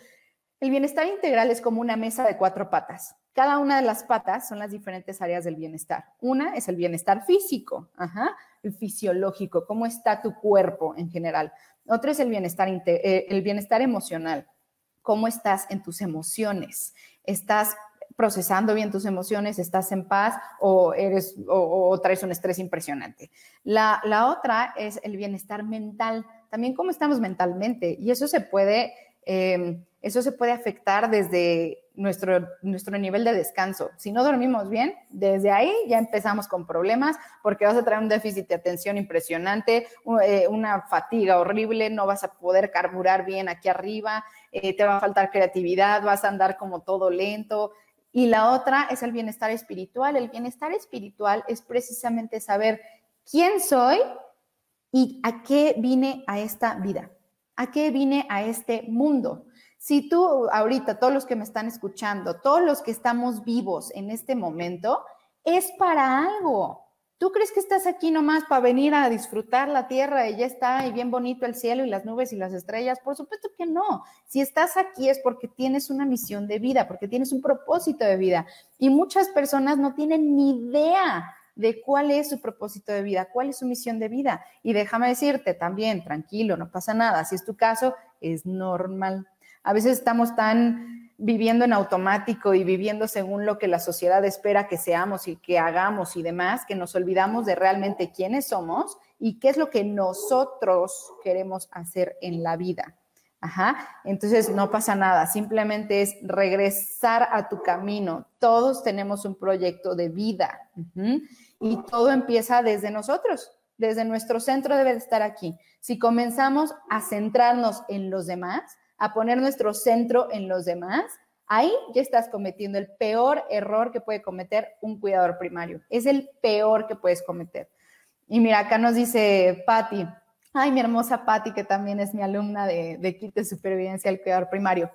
el bienestar integral es como una mesa de cuatro patas. Cada una de las patas son las diferentes áreas del bienestar. Una es el bienestar físico, el fisiológico, cómo está tu cuerpo en general. Otro es el bienestar, eh, el bienestar emocional, cómo estás en tus emociones. ¿Estás procesando bien tus emociones? ¿Estás en paz o, eres, o, traes un estrés impresionante? La, otra es el bienestar mental, también cómo estamos mentalmente. Y eso se puede... Eh, eso se puede afectar desde nuestro, nuestro nivel de descanso. Si no dormimos bien, desde ahí ya empezamos con problemas porque vas a traer un déficit de atención impresionante, eh, una fatiga horrible, no vas a poder carburar bien aquí arriba, eh, te va a faltar creatividad, vas a andar como todo lento. Y la otra es el bienestar espiritual. El bienestar espiritual es precisamente saber quién soy y a qué vine a esta vida, a qué vine a este mundo. Si tú ahorita, todos los que me están escuchando, todos los que estamos vivos en este momento, es para algo. ¿Tú crees que estás aquí nomás para venir a disfrutar la tierra y ya está y bien bonito el cielo y las nubes y las estrellas? Por supuesto que no. Si estás aquí es porque tienes una misión de vida, porque tienes un propósito de vida. Y muchas personas no tienen ni idea de cuál es su propósito de vida, cuál es su misión de vida. Y déjame decirte también, tranquilo, no pasa nada. Si es tu caso, es normal. A veces estamos tan viviendo en automático y viviendo según lo que la sociedad espera que seamos y que hagamos y demás, que nos olvidamos de realmente quiénes somos y qué es lo que nosotros queremos hacer en la vida. Ajá, entonces no pasa nada, simplemente es regresar a tu camino. Todos tenemos un proyecto de vida y todo empieza desde nosotros, desde nuestro centro debe de estar aquí. Si comenzamos a centrarnos en los demás, a poner nuestro centro en los demás, ahí ya estás cometiendo el peor error que puede cometer un cuidador primario. Es el peor que puedes cometer. Y mira, acá nos dice Patti, ay, mi hermosa Patti, que también es mi alumna de, de kit de supervivencia al cuidador primario.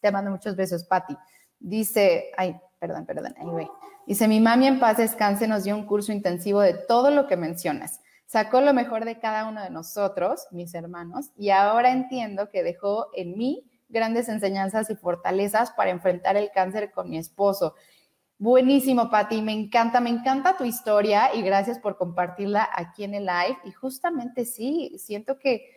Te mando muchos besos, Patti. Dice, ay, perdón, perdón, anyway. Dice, mi mami en paz descanse nos dio un curso intensivo de todo lo que mencionas. Sacó lo mejor de cada uno de nosotros, mis hermanos, y ahora entiendo que dejó en mí grandes enseñanzas y fortalezas para enfrentar el cáncer con mi esposo. Buenísimo, Pati, me encanta, me encanta tu historia y gracias por compartirla aquí en el live. Y justamente sí, siento que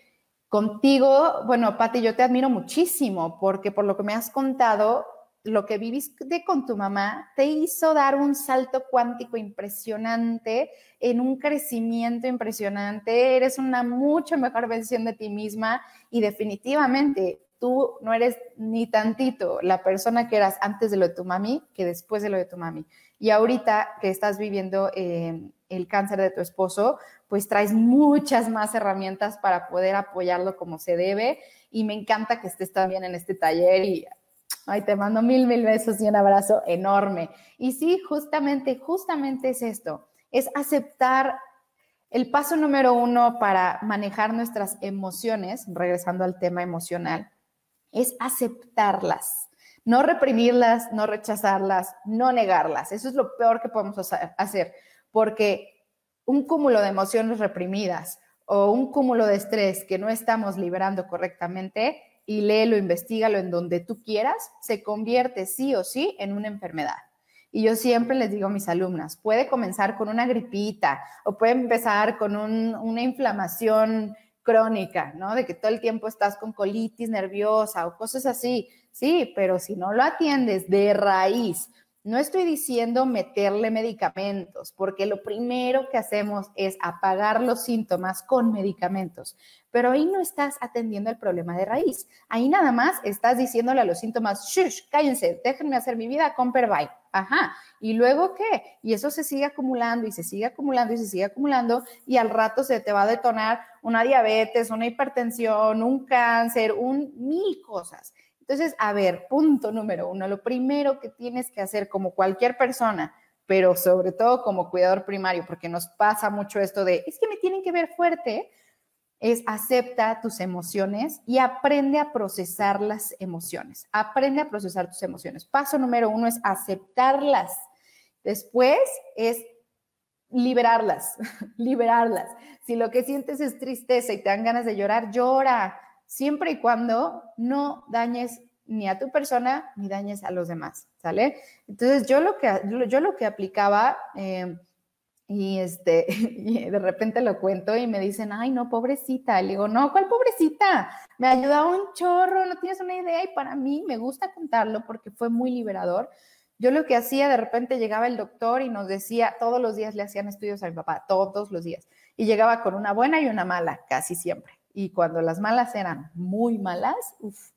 contigo, bueno, Pati, yo te admiro muchísimo porque por lo que me has contado, lo que viviste con tu mamá te hizo dar un salto cuántico impresionante, en un crecimiento impresionante, eres una mucho mejor versión de ti misma y definitivamente tú no eres ni tantito la persona que eras antes de lo de tu mami que después de lo de tu mami. Y ahorita que estás viviendo eh, el cáncer de tu esposo, pues traes muchas más herramientas para poder apoyarlo como se debe. Y me encanta que estés también en este taller y Ay, te mando mil, mil besos y un abrazo enorme. Y sí, justamente, justamente es esto, es aceptar el paso número uno para manejar nuestras emociones, regresando al tema emocional, es aceptarlas, no reprimirlas, no rechazarlas, no negarlas. Eso es lo peor que podemos hacer, porque un cúmulo de emociones reprimidas o un cúmulo de estrés que no estamos liberando correctamente y léelo, investigalo en donde tú quieras, se convierte sí o sí en una enfermedad. Y yo siempre les digo a mis alumnas, puede comenzar con una gripita o puede empezar con una inflamación crónica, ¿no? De que todo el tiempo estás con colitis nerviosa o cosas así. Sí, pero si no lo atiendes de raíz, no estoy diciendo meterle medicamentos, porque lo primero que hacemos es apagar los síntomas con medicamentos, pero ahí no estás atendiendo el problema de raíz. Ahí nada más estás diciéndole a los síntomas, shush, cállense, déjenme hacer mi vida con Perbay. Ajá. ¿Y luego qué? Y eso se sigue acumulando y se sigue acumulando y se sigue acumulando y al rato se te va a detonar una diabetes, una hipertensión, un cáncer, un mil cosas. Entonces, a ver, punto número uno, lo primero que tienes que hacer como cualquier persona, pero sobre todo como cuidador primario, porque nos pasa mucho esto de, es que me tienen que ver fuerte, es acepta tus emociones y aprende a procesar las emociones. Aprende a procesar tus emociones. Paso número uno es aceptarlas. Después es liberarlas, liberarlas. Si lo que sientes es tristeza y te dan ganas de llorar, llora siempre y cuando no dañes ni a tu persona ni dañes a los demás, ¿sale? Entonces yo lo que, yo lo que aplicaba, eh, y, este, de repente lo cuento y me dicen, ay, no, pobrecita. Le digo, no, ¿cuál pobrecita? Me ayudado un chorro, no tienes una idea. Y para mí me gusta contarlo porque fue muy liberador. Yo lo que hacía, de repente llegaba el doctor y nos decía, todos los días le hacían estudios a mi papá, todos los días. Y llegaba con una buena y una mala, casi siempre. Y cuando las malas eran muy malas, uff.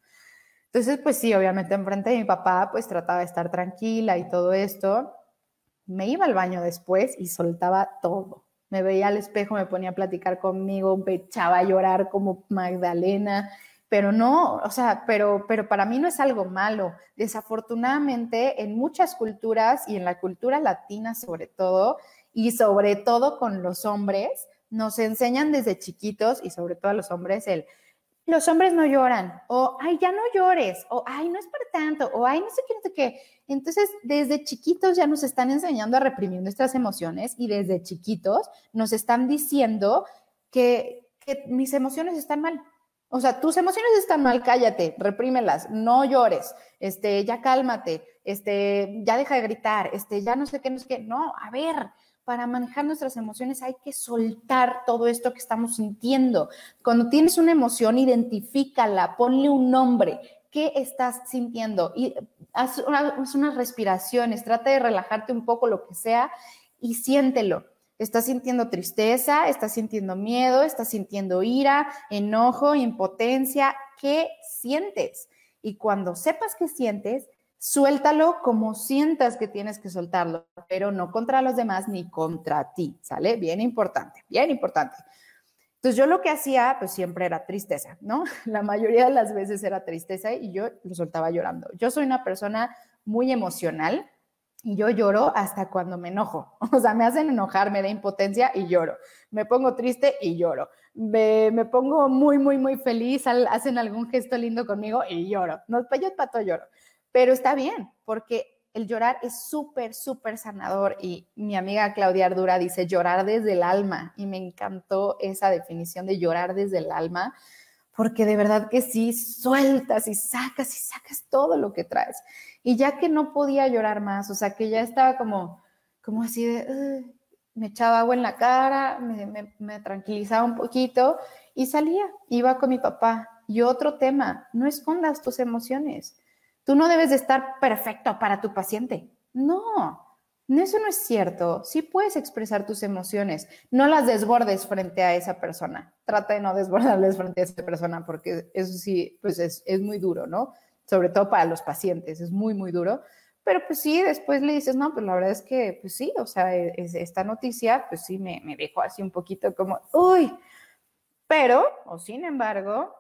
Entonces, pues sí, obviamente enfrente de mi papá, pues trataba de estar tranquila y todo esto. Me iba al baño después y soltaba todo. Me veía al espejo, me ponía a platicar conmigo, me echaba a llorar como Magdalena, pero no, o sea, pero, pero para mí no es algo malo. Desafortunadamente, en muchas culturas y en la cultura latina sobre todo, y sobre todo con los hombres, nos enseñan desde chiquitos y sobre todo a los hombres el, los hombres no lloran, o, ay, ya no llores, o, ay, no es para tanto, o, ay, no sé qué, no sé qué. Entonces, desde chiquitos ya nos están enseñando a reprimir nuestras emociones y desde chiquitos nos están diciendo que, que mis emociones están mal. O sea, tus emociones están mal, cállate, reprímelas, no llores, este, ya cálmate, este, ya deja de gritar, este, ya no sé qué, no sé qué. No, a ver, para manejar nuestras emociones hay que soltar todo esto que estamos sintiendo. Cuando tienes una emoción, identifícala, ponle un nombre. qué estás sintiendo y haz, unas respiraciones, trata de relajarte un poco, lo que sea, y siéntelo. ¿Estás sintiendo tristeza? ¿Estás sintiendo miedo? ¿Estás sintiendo ira, enojo, impotencia? ¿Qué sientes? Y cuando sepas qué sientes, suéltalo como sientas que tienes que soltarlo, pero no contra los demás ni contra ti, ¿sale? Bien importante, bien importante. Entonces yo lo que hacía, pues siempre era tristeza, ¿no? La mayoría de las veces era tristeza y yo lo soltaba llorando. Yo soy una persona muy emocional y yo lloro hasta cuando me enojo. O sea, me hacen enojar, me da impotencia y lloro. Me pongo triste y lloro. Me, pongo muy, muy, muy feliz, hacen algún gesto lindo conmigo y lloro. No, yo pato lloro. Pero está bien, porque el llorar es súper, súper sanador. Y mi amiga Claudia Ardura dice llorar desde el alma. Y me encantó esa definición de llorar desde el alma, porque de verdad que sí, sueltas y sacas y sacas todo lo que traes. Y ya que no podía llorar más, o sea, que ya estaba como, como así de, me echaba agua en la cara, me, me tranquilizaba un poquito y salía, iba con mi papá. Y otro tema, no escondas tus emociones Tú no debes de estar perfecto para tu paciente. No, eso no es cierto. Sí puedes expresar tus emociones. No las desbordes frente a esa persona. Trata de no desbordarles frente a esa persona porque eso sí, pues es, muy duro, ¿no? Sobre todo para los pacientes, es muy, muy duro. Pero pues sí, después le dices, no, pues la verdad es que, pues sí, o sea, esta noticia, pues sí, me, me dejó así un poquito como, uy, pero, o sin embargo,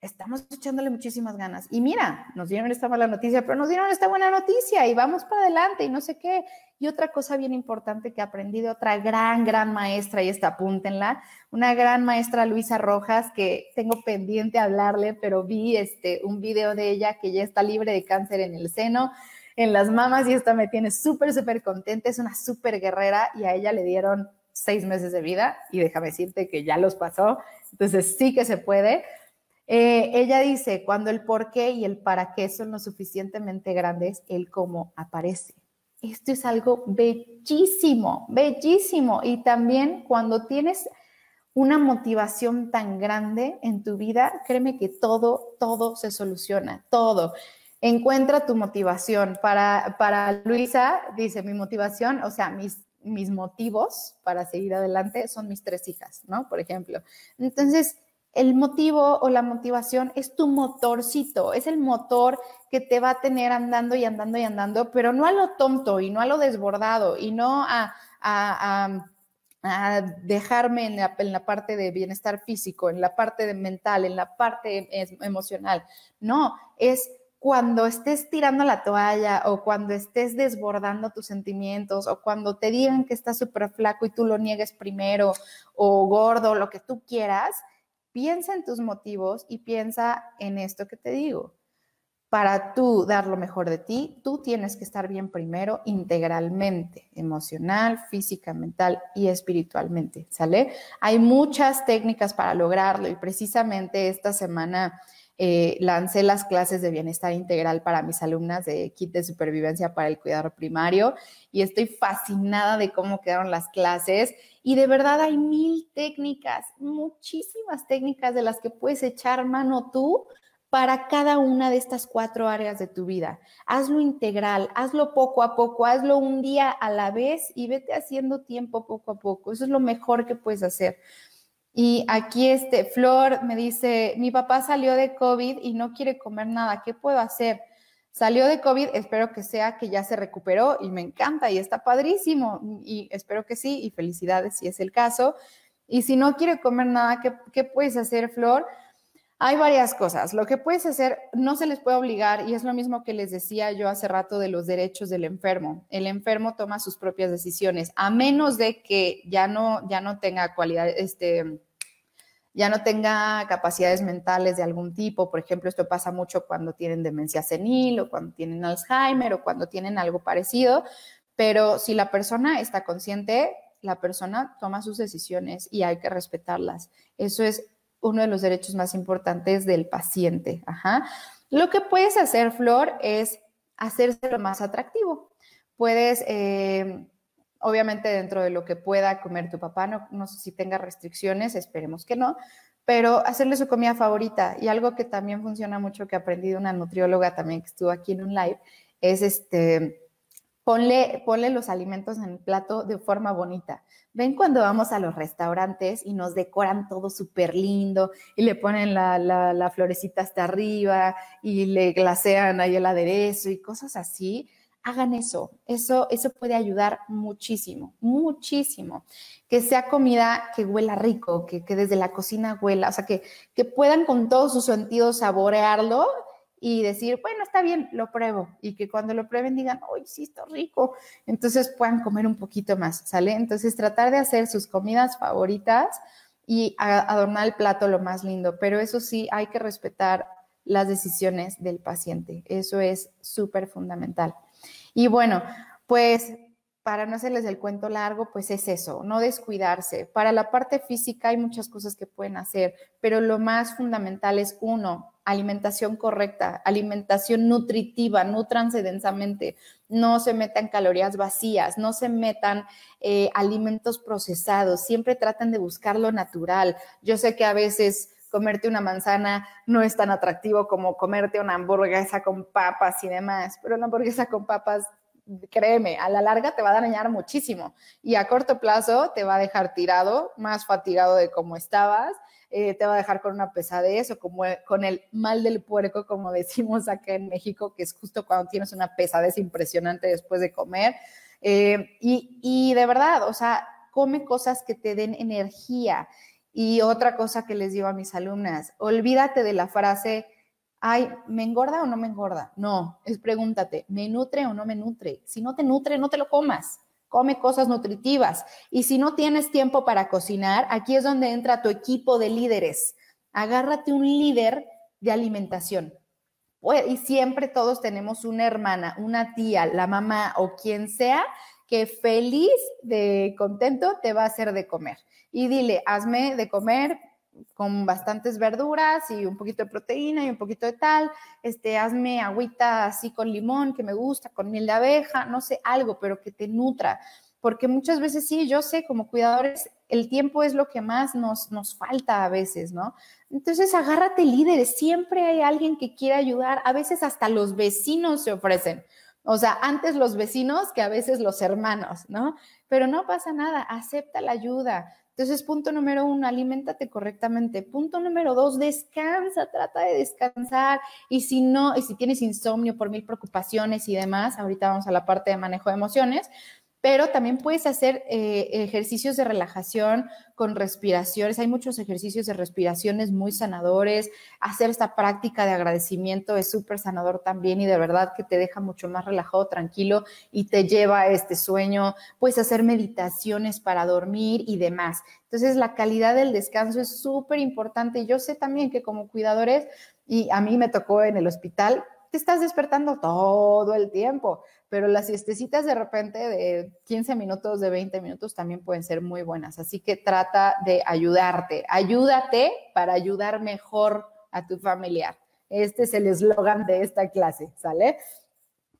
estamos echándole muchísimas ganas. Y mira, nos dieron esta mala noticia, pero nos dieron esta buena noticia y vamos para adelante y no sé qué. Y otra cosa bien importante que aprendí de otra gran, gran maestra, y esta apúntenla, una gran maestra Luisa Rojas, que tengo pendiente hablarle, pero vi este, un video de ella que ya está libre de cáncer en el seno, en las mamas, y esta me tiene súper, súper contenta, es una súper guerrera y a ella le dieron seis meses de vida y déjame decirte que ya los pasó, entonces sí que se puede eh, ella dice, cuando el por qué y el para qué son lo suficientemente grandes, el cómo aparece. Esto es algo bellísimo, bellísimo. Y también cuando tienes una motivación tan grande en tu vida, créeme que todo, todo se soluciona, todo. Encuentra tu motivación. Para, para Luisa, dice, mi motivación, o sea, mis, mis motivos para seguir adelante son mis tres hijas, ¿no? Por ejemplo. Entonces, el motivo o la motivación es tu motorcito, es el motor que te va a tener andando y andando y andando, pero no a lo tonto y no a lo desbordado y no a, dejarme en la, parte de bienestar físico, en la parte de mental, en la parte emocional. No, es cuando estés tirando la toalla o cuando estés desbordando tus sentimientos o cuando te digan que estás súper flaco y tú lo niegues primero o gordo, lo que tú quieras, piensa en tus motivos y piensa en esto que te digo. Para tú dar lo mejor de ti, tú tienes que estar bien primero integralmente, emocional, física, mental y espiritualmente, ¿sale? Hay muchas técnicas para lograrlo y precisamente esta semana eh, lancé las clases de bienestar integral para mis alumnas de kit de supervivencia para el cuidado primario y estoy fascinada de cómo quedaron las clases y de verdad hay mil técnicas, muchísimas técnicas de las que puedes echar mano tú para cada una de estas cuatro áreas de tu vida. Hazlo integral, hazlo poco a poco, hazlo un día a la vez y vete haciendo tiempo poco a poco. Eso es lo mejor que puedes hacer. Y aquí este Flor me dice, mi papá salió de COVID y no quiere comer nada, ¿qué puedo hacer? Salió de COVID, espero que sea que ya se recuperó y me encanta y está padrísimo y espero que sí y felicidades si es el caso. Y si no quiere comer nada, ¿qué, qué puedes hacer, Flor? Hay varias cosas. Lo que puedes hacer no se les puede obligar y es lo mismo que les decía yo hace rato de los derechos del enfermo. El enfermo toma sus propias decisiones, a menos de que ya no, ya no tenga cualidad, este, ya no tenga capacidades mentales de algún tipo. Por ejemplo, esto pasa mucho cuando tienen demencia senil o cuando tienen Alzheimer o cuando tienen algo parecido. Pero si la persona está consciente, la persona toma sus decisiones y hay que respetarlas. Eso es uno de los derechos más importantes del paciente. Ajá. Lo que puedes hacer, Flor, es hacerse lo más atractivo. Puedes, eh, obviamente dentro de lo que pueda comer tu papá, no, no sé si tenga restricciones, esperemos que no, pero hacerle su comida favorita. Y algo que también funciona mucho, que aprendí de una nutrióloga también que estuvo aquí en un live, es este, ponle, los alimentos en el plato de forma bonita. Ven cuando vamos a los restaurantes y nos decoran todo súper lindo y le ponen la, la, florecita hasta arriba y le glasean ahí el aderezo y cosas así. Hagan eso. Eso, puede ayudar muchísimo, muchísimo. Que sea comida que huela rico, que, que desde la cocina huela, o sea, que, que puedan con todos sus sentidos saborearlo y decir, bueno, está bien, lo pruebo. Y que cuando lo prueben digan, ¡ay, sí, está rico! Entonces puedan comer un poquito más, ¿sale? Entonces tratar de hacer sus comidas favoritas y adornar el plato lo más lindo. Pero eso sí, hay que respetar las decisiones del paciente. Eso es súper fundamental. Y bueno, pues para no hacerles el cuento largo, pues es eso, no descuidarse. Para la parte física hay muchas cosas que pueden hacer, pero lo más fundamental es uno, alimentación correcta, alimentación nutritiva, nutranse densamente, no se metan calorías vacías, no se metan eh, alimentos procesados, siempre traten de buscar lo natural. Yo sé que a veces comerte una manzana no es tan atractivo como comerte una hamburguesa con papas y demás, pero la hamburguesa con papas créeme, a la larga te va a dañar muchísimo y a corto plazo te va a dejar tirado, más fatigado de como estabas, eh, te va a dejar con una pesadez o como con el mal del puerco, como decimos acá en México, que es justo cuando tienes una pesadez impresionante después de comer. Eh, y, y de verdad, o sea, come cosas que te den energía. Y otra cosa que les digo a mis alumnas, olvídate de la frase, ay, ¿me engorda o no me engorda? No, es pregúntate, ¿me nutre o no me nutre? Si no te nutre, no te lo comas. Come cosas nutritivas. Y si no tienes tiempo para cocinar, aquí es donde entra tu equipo de líderes. Agárrate un líder de alimentación. Y siempre todos tenemos una hermana, una tía, la mamá o quien sea que feliz de contento te va a hacer de comer. Y dile, hazme de comer con bastantes verduras y un poquito de proteína y un poquito de tal, este, hazme agüita así con limón que me gusta, con miel de abeja, no sé, algo, pero que te nutra, porque muchas veces sí, yo sé, como cuidadores, el tiempo es lo que más nos, nos falta a veces, ¿no? Entonces, agárrate líderes, siempre hay alguien que quiere ayudar, a veces hasta los vecinos se ofrecen. O sea, antes los vecinos que a veces los hermanos, ¿no? Pero no pasa nada, acepta la ayuda. Entonces, punto número uno, aliméntate correctamente. Punto número dos, descansa, trata de descansar. Y si no, y si tienes insomnio por mil preocupaciones y demás, ahorita vamos a la parte de manejo de emociones, pero también puedes hacer eh, ejercicios de relajación con respiraciones. Hay muchos ejercicios de respiraciones muy sanadores. Hacer esta práctica de agradecimiento es súper sanador también y de verdad que te deja mucho más relajado, tranquilo y te lleva a este sueño. Puedes hacer meditaciones para dormir y demás. Entonces, la calidad del descanso es súper importante. Yo sé también que como cuidadores, y a mí me tocó en el hospital, te estás despertando todo el tiempo, pero las siestecitas de repente de 15 minutos, de 20 minutos también pueden ser muy buenas. Así que trata de ayudarte, ayúdate para ayudar mejor a tu familiar. Este es el eslogan de esta clase, ¿sale?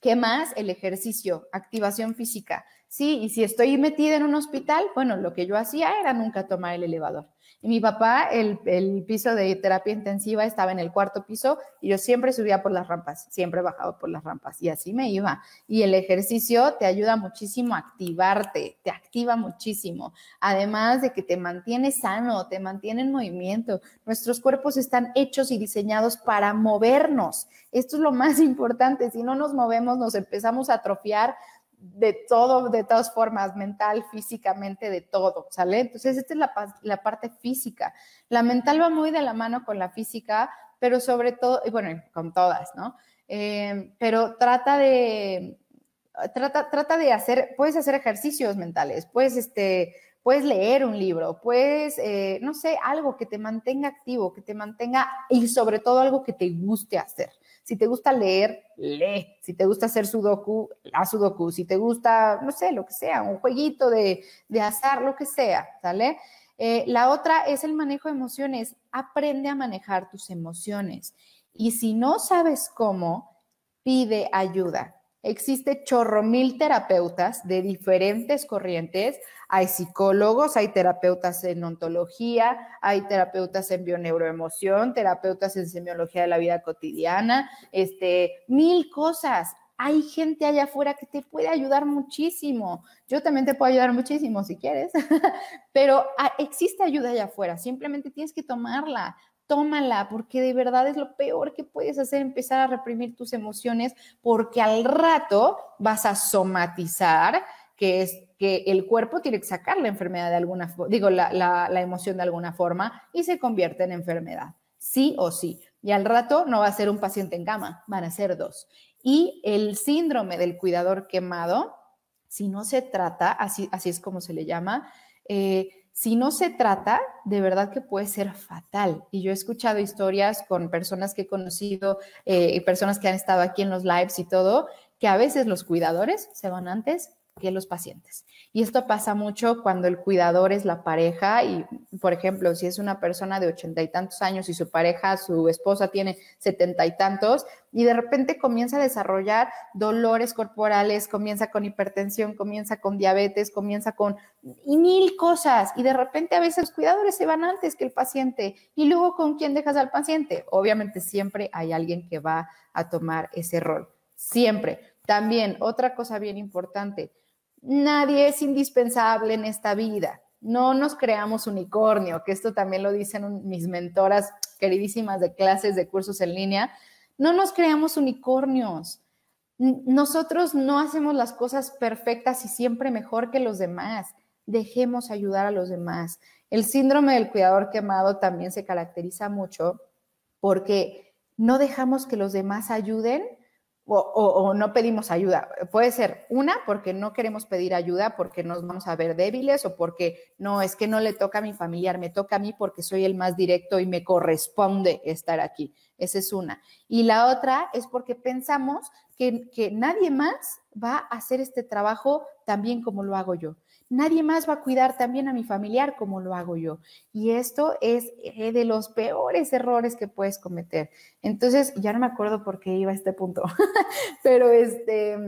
¿Qué más? El ejercicio, activación física. Sí, y si estoy metida en un hospital, bueno, lo que yo hacía era nunca tomar el elevador. Mi papá, el, el, piso de terapia intensiva estaba en el cuarto piso y yo siempre subía por las rampas, siempre bajaba por las rampas y así me iba. Y el ejercicio te ayuda muchísimo a activarte, te activa muchísimo. Además de que te mantiene sano, te mantiene en movimiento. Nuestros cuerpos están hechos y diseñados para movernos. Esto es lo más importante. Si no nos movemos, nos empezamos a atrofiar de todo, de todas formas, mental, físicamente, de todo, ¿sale? Entonces, esta es la, parte física. La mental va muy de la mano con la física, pero sobre todo, y bueno, con todas, ¿no? Eh, pero trata de, trata, trata de hacer, puedes hacer ejercicios mentales, puedes, este, puedes leer un libro, puedes, eh, no sé, algo que te mantenga activo, que te mantenga, y sobre todo algo que te guste hacer. Si te gusta leer, lee. Si te gusta hacer sudoku, haz sudoku. Si te gusta, no sé, lo que sea, un jueguito de, de azar, lo que sea, ¿sale? Eh, la otra es el manejo de emociones. Aprende a manejar tus emociones. Y si no sabes cómo, pide ayuda. Existe chorro mil terapeutas de diferentes corrientes. Hay psicólogos, hay terapeutas en ontología, hay terapeutas en bioneuroemoción, terapeutas en semiología de la vida cotidiana, este, mil cosas. Hay gente allá afuera que te puede ayudar muchísimo. Yo también te puedo ayudar muchísimo si quieres, pero ah, existe ayuda allá afuera. Simplemente tienes que tomarla tómala, porque de verdad es lo peor que puedes hacer, empezar a reprimir tus emociones, porque al rato vas a somatizar, que es que el cuerpo tiene que sacar la enfermedad de alguna forma, digo, la, la, emoción de alguna forma, y se convierte en enfermedad, sí o sí. Y al rato no va a ser un paciente en cama, van a ser dos. Y el síndrome del cuidador quemado, si no se trata, así, así es como se le llama, eh, si no se trata, de verdad que puede ser fatal. Y yo he escuchado historias con personas que he conocido eh, personas que han estado aquí en los lives y todo, que a veces los cuidadores se van antes que los pacientes. Y esto pasa mucho cuando el cuidador es la pareja y, por ejemplo, si es una persona de ochenta y tantos años y su pareja, su esposa tiene setenta y tantos y de repente comienza a desarrollar dolores corporales, comienza con hipertensión, comienza con diabetes, comienza con mil cosas y de repente a veces los cuidadores se van antes que el paciente y luego con quién dejas al paciente. Obviamente siempre hay alguien que va a tomar ese rol, siempre. También otra cosa bien importante, nadie es indispensable en esta vida. No nos creamos unicornio, que esto también lo dicen mis mentoras queridísimas de clases, de cursos en línea. No nos creamos unicornios. Nosotros no hacemos las cosas perfectas y siempre mejor que los demás. Dejemos ayudar a los demás. El síndrome del cuidador quemado también se caracteriza mucho porque no dejamos que los demás ayuden o, no pedimos ayuda. Puede ser una, porque no queremos pedir ayuda, porque nos vamos a ver débiles o porque no, es que no le toca a mi familiar, me toca a mí porque soy el más directo y me corresponde estar aquí. Esa es una. Y la otra es porque pensamos que, que nadie más va a hacer este trabajo tan bien como lo hago yo nadie más va a cuidar también a mi familiar como lo hago yo. Y esto es eh, de los peores errores que puedes cometer. Entonces, ya no me acuerdo por qué iba a este punto, pero este,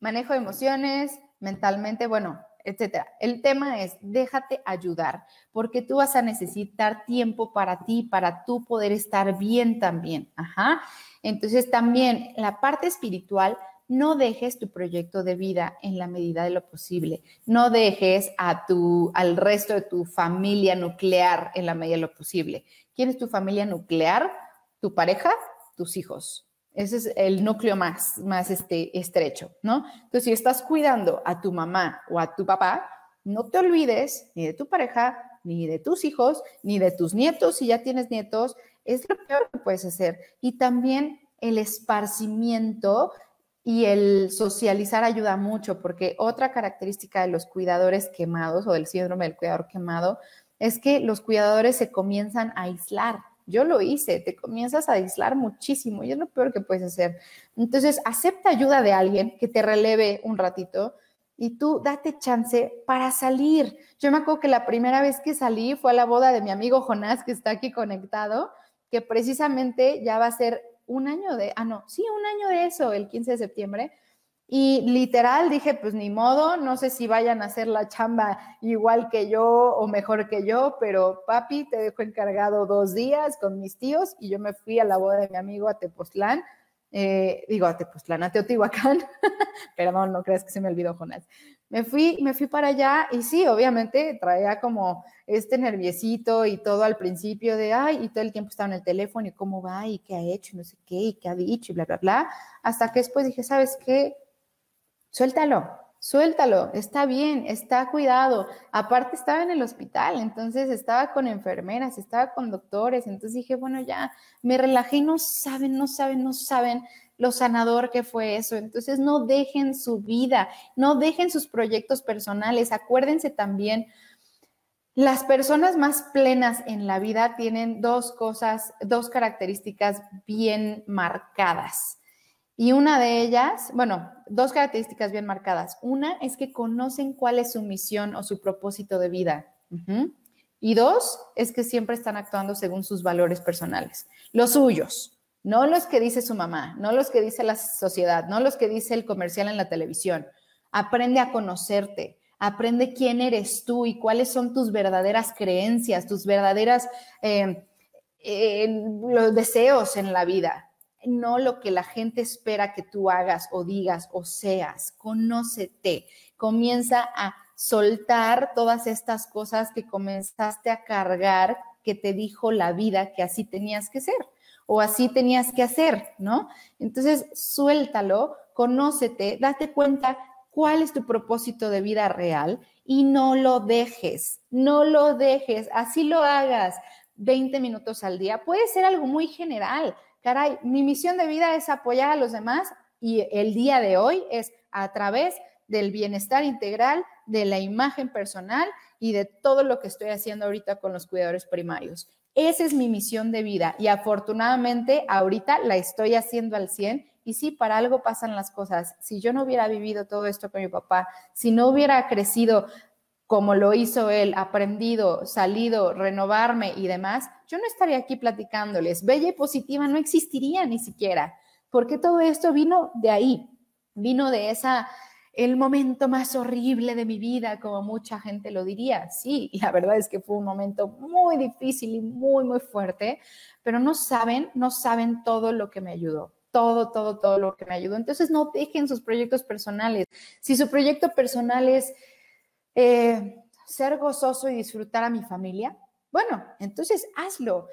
manejo emociones, mentalmente, bueno, etcétera. El tema es, déjate ayudar, porque tú vas a necesitar tiempo para ti, para tú poder estar bien también. Ajá. Entonces, también la parte espiritual no dejes tu proyecto de vida en la medida de lo posible. No dejes a tu, al resto de tu familia nuclear en la medida de lo posible. ¿Quién es tu familia nuclear? Tu pareja, tus hijos. Ese es el núcleo más, más este, estrecho, ¿no? Entonces, si estás cuidando a tu mamá o a tu papá, no te olvides ni de tu pareja, ni de tus hijos, ni de tus nietos, si ya tienes nietos, es lo peor que puedes hacer. Y también el esparcimiento y el socializar ayuda mucho, porque otra característica de los cuidadores quemados o del síndrome del cuidador quemado es que los cuidadores se comienzan a aislar. Yo lo hice, te comienzas a aislar muchísimo y es lo peor que puedes hacer. Entonces, acepta ayuda de alguien que te releve un ratito y tú date chance para salir. Yo me acuerdo que la primera vez que salí fue a la boda de mi amigo Jonás, que está aquí conectado, que precisamente ya va a ser un año de, ah, no, sí, un año de eso, el 15 de septiembre. Y literal dije, pues ni modo, no sé si vayan a hacer la chamba igual que yo o mejor que yo, pero papi, te dejo encargado dos días con mis tíos y yo me fui a la boda de mi amigo a Tepoztlán, eh, digo a Tepoztlán, a Teotihuacán, perdón, no creas que se me olvidó Jonás. Me fui, me fui para allá y sí, obviamente traía como este nerviosito y todo al principio de, ay, y todo el tiempo estaba en el teléfono y cómo va y qué ha hecho y no sé qué y qué ha dicho y bla, bla, bla, hasta que después dije, ¿sabes qué? Suéltalo, suéltalo, está bien, está cuidado. Aparte estaba en el hospital, entonces estaba con enfermeras, estaba con doctores, entonces dije, bueno, ya me relajé no saben, no saben, no saben lo sanador que fue eso. Entonces, no dejen su vida, no dejen sus proyectos personales. Acuérdense también, las personas más plenas en la vida tienen dos cosas, dos características bien marcadas. Y una de ellas, bueno, dos características bien marcadas. Una es que conocen cuál es su misión o su propósito de vida. Y dos, es que siempre están actuando según sus valores personales, los suyos, no los que dice su mamá, no los que dice la sociedad, no los que dice el comercial en la televisión. Aprende a conocerte, aprende quién eres tú y cuáles son tus verdaderas creencias, tus verdaderas eh, los deseos en la vida, no lo que la gente espera que tú hagas o digas o seas. Conócete, comienza a soltar todas estas cosas que comenzaste a cargar que te dijo la vida que así tenías que ser o así tenías que hacer, ¿no? Entonces, suéltalo, conócete, date cuenta cuál es tu propósito de vida real y no lo dejes, no lo dejes, así lo hagas 20 minutos al día. Puede ser algo muy general. Caray, mi misión de vida es apoyar a los demás y el día de hoy es a través del bienestar integral, de la imagen personal y de todo lo que estoy haciendo ahorita con los cuidadores primarios. Esa es mi misión de vida y afortunadamente ahorita la estoy haciendo al 100 y sí, para algo pasan las cosas. Si yo no hubiera vivido todo esto con mi papá, si no hubiera crecido como lo hizo él, aprendido, salido, renovarme y demás, yo no estaría aquí platicándoles. Bella y positiva no existiría ni siquiera, porque todo esto vino de ahí, vino de esa el momento más horrible de mi vida, como mucha gente lo diría. Sí, la verdad es que fue un momento muy difícil y muy, muy fuerte, pero no saben, no saben todo lo que me ayudó. Todo, todo, todo lo que me ayudó. Entonces, no dejen sus proyectos personales. Si su proyecto personal es eh, ser gozoso y disfrutar a mi familia, bueno, entonces hazlo.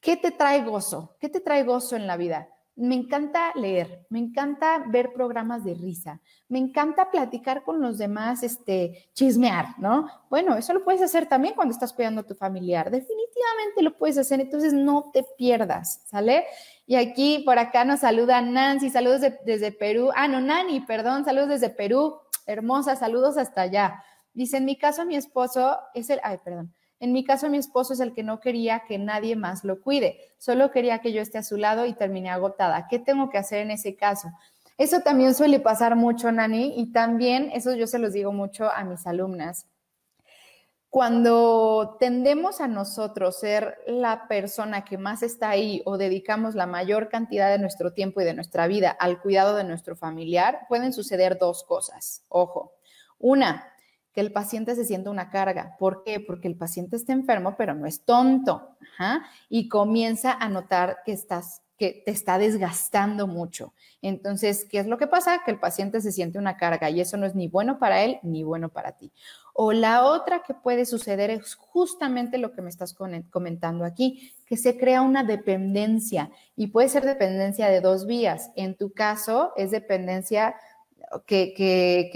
¿Qué te trae gozo? ¿Qué te trae gozo en la vida? Me encanta leer, me encanta ver programas de risa, me encanta platicar con los demás, este, chismear, ¿no? Bueno, eso lo puedes hacer también cuando estás cuidando a tu familiar, definitivamente lo puedes hacer, entonces no te pierdas, ¿sale? Y aquí por acá nos saluda Nancy, saludos desde Perú, ah, no, Nani, perdón, saludos desde Perú, hermosa, saludos hasta allá. Dice, en mi caso mi esposo es el, ay, perdón, en mi caso, mi esposo es el que no quería que nadie más lo cuide, solo quería que yo esté a su lado y terminé agotada. ¿Qué tengo que hacer en ese caso? Eso también suele pasar mucho, Nani, y también eso yo se los digo mucho a mis alumnas. Cuando tendemos a nosotros ser la persona que más está ahí o dedicamos la mayor cantidad de nuestro tiempo y de nuestra vida al cuidado de nuestro familiar, pueden suceder dos cosas. Ojo, una, que el paciente se sienta una carga. ¿Por qué? Porque el paciente está enfermo, pero no es tonto. Y comienza a notar que estás que te está desgastando mucho. Entonces, ¿qué es lo que pasa? Que el paciente se siente una carga y eso no es ni bueno para él ni bueno para ti. O la otra que puede suceder es justamente lo que me estás comentando aquí, que se crea una dependencia y puede ser dependencia de dos vías. En tu caso, es dependencia que, que,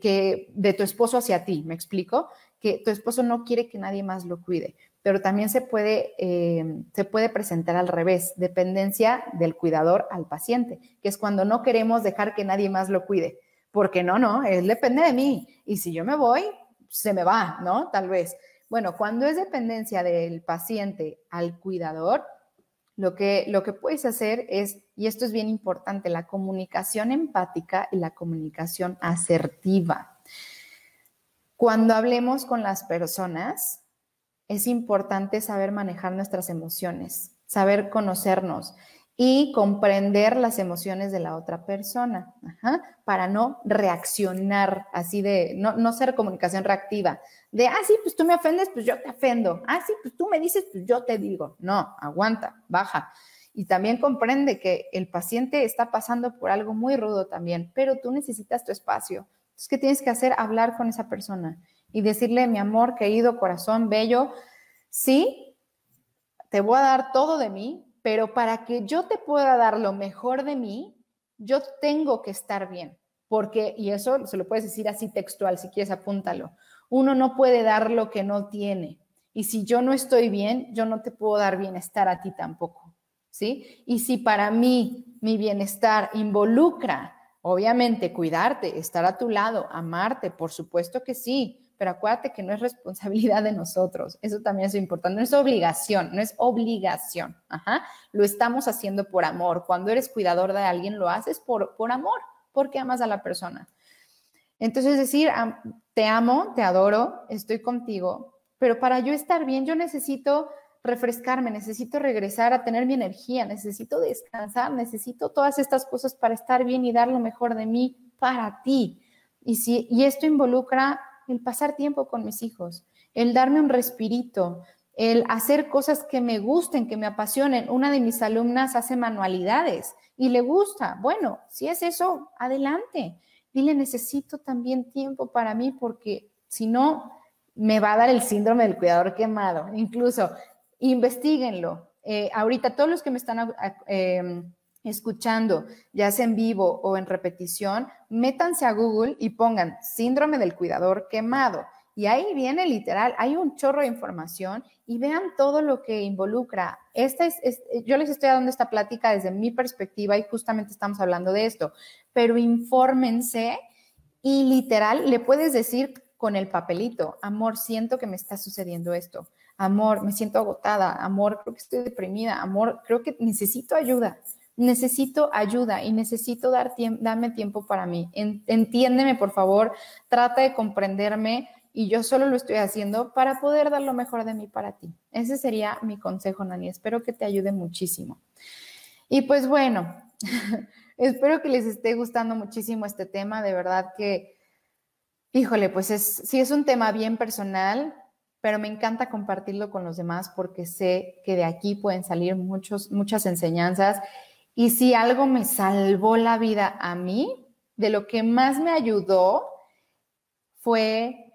que, de tu esposo hacia ti, ¿me explico? Que tu esposo no quiere que nadie más lo cuide, pero también se puede, eh, se puede presentar al revés, dependencia del cuidador al paciente, que es cuando no queremos dejar que nadie más lo cuide, porque no, no, él depende de mí y si yo me voy, se me va, ¿no? Tal vez. Bueno, cuando es dependencia del paciente al cuidador, lo que, lo que puedes hacer es, y esto es bien importante, la comunicación empática y la comunicación asertiva. Cuando hablemos con las personas, es importante saber manejar nuestras emociones, saber conocernos y comprender las emociones de la otra persona, para no reaccionar así de, no, no ser comunicación reactiva, de, ah, sí, pues tú me ofendes, pues yo te ofendo, ah, sí, pues tú me dices, pues yo te digo, no, aguanta, baja. Y también comprende que el paciente está pasando por algo muy rudo también, pero tú necesitas tu espacio. Entonces, ¿qué tienes que hacer? Hablar con esa persona y decirle, mi amor, querido, corazón, bello, sí, te voy a dar todo de mí, pero para que yo te pueda dar lo mejor de mí, yo tengo que estar bien. Porque, y eso se lo puedes decir así textual, si quieres apúntalo. Uno no puede dar lo que no tiene. Y si yo no estoy bien, yo no te puedo dar bienestar a ti tampoco. ¿Sí? Y si para mí mi bienestar involucra, obviamente, cuidarte, estar a tu lado, amarte, por supuesto que sí, pero acuérdate que no es responsabilidad de nosotros. Eso también es importante. No es obligación, no es obligación. Lo estamos haciendo por amor. Cuando eres cuidador de alguien, lo haces por, por amor, porque amas a la persona. Entonces, decir, te amo, te adoro, estoy contigo, pero para yo estar bien, yo necesito refrescarme, necesito regresar a tener mi energía, necesito descansar, necesito todas estas cosas para estar bien y dar lo mejor de mí para ti. Y, si, y esto involucra el pasar tiempo con mis hijos, el darme un respirito, el hacer cosas que me gusten, que me apasionen. Una de mis alumnas hace manualidades y le gusta. Bueno, si es eso, adelante. Dile, necesito también tiempo para mí porque si no, me va a dar el síndrome del cuidador quemado. Incluso, investiguenlo. Eh, ahorita todos los que me están em, escuchando, ya sea en vivo o en repetición, métanse a Google y pongan síndrome del cuidador quemado. Y ahí viene literal, hay un chorro de información y vean todo lo que involucra. Esta es, yo les estoy dando esta plática desde mi perspectiva y justamente estamos hablando de esto, pero infórmense y literal le puedes decir con el papelito, amor, siento que me está sucediendo esto, amor, me siento agotada, amor, creo que estoy deprimida, amor, creo que necesito ayuda necesito ayuda y necesito dar darme tiempo para mí. entiéndeme, por favor, trata de comprenderme y yo solo lo estoy haciendo para poder dar lo mejor de mí para ti. Ese sería mi consejo, Nani. Espero que te ayude muchísimo. Y pues bueno, espero que les esté gustando muchísimo este tema. De verdad que, híjole, pues es, sí es un tema bien personal, pero me encanta compartirlo con los demás porque sé que de aquí pueden salir muchos, muchas enseñanzas. Y si algo me salvó la vida a mí, de lo que más me ayudó fue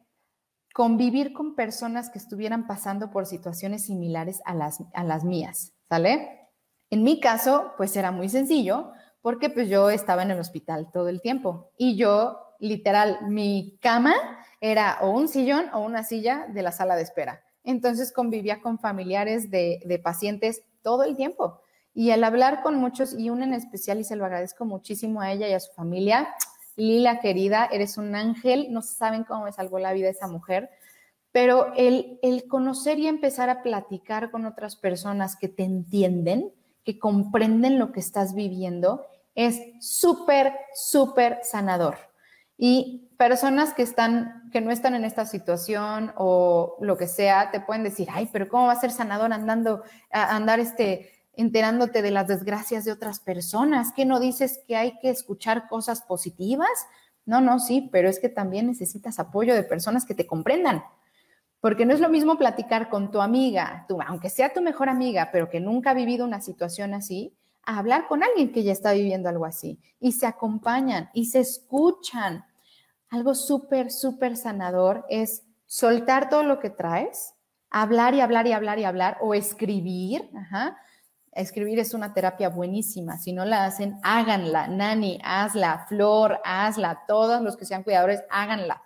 convivir con personas que estuvieran pasando por situaciones similares a las, a las mías, ¿sale? En mi caso, pues era muy sencillo, porque pues yo estaba en el hospital todo el tiempo y yo, literal, mi cama era o un sillón o una silla de la sala de espera. Entonces convivía con familiares de, de pacientes todo el tiempo. Y al hablar con muchos, y una en especial, y se lo agradezco muchísimo a ella y a su familia, Lila, querida, eres un ángel, no saben cómo me salvó la vida esa mujer, pero el, el conocer y empezar a platicar con otras personas que te entienden, que comprenden lo que estás viviendo, es súper, súper sanador. Y personas que están, que no están en esta situación o lo que sea, te pueden decir, ay, pero ¿cómo va a ser sanador andando, andar este, enterándote de las desgracias de otras personas? ¿Qué no dices que hay que escuchar cosas positivas? No, no, sí, pero es que también necesitas apoyo de personas que te comprendan. Porque no es lo mismo platicar con tu amiga, tu, aunque sea tu mejor amiga, pero que nunca ha vivido una situación así, a hablar con alguien que ya está viviendo algo así. Y se acompañan y se escuchan. Algo súper, súper sanador es soltar todo lo que traes, hablar y hablar y hablar y hablar, o escribir, ajá, Escribir es una terapia buenísima. Si no la hacen, háganla. Nani, hazla. Flor, hazla. Todos los que sean cuidadores, háganla.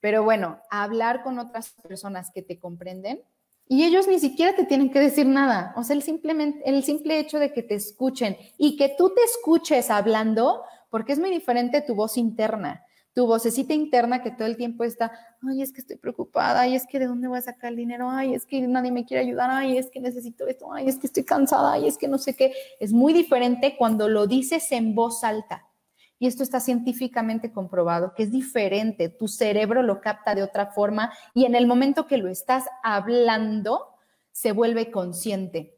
Pero bueno, hablar con otras personas que te comprenden y ellos ni siquiera te tienen que decir nada. O sea, el, simplemente, el simple hecho de que te escuchen y que tú te escuches hablando, porque es muy diferente tu voz interna tu vocecita interna que todo el tiempo está, ay, es que estoy preocupada, ay, es que de dónde voy a sacar el dinero, ay, es que nadie me quiere ayudar, ay, es que necesito esto, ay, es que estoy cansada, ay, es que no sé qué. Es muy diferente cuando lo dices en voz alta. Y esto está científicamente comprobado, que es diferente, tu cerebro lo capta de otra forma y en el momento que lo estás hablando, se vuelve consciente.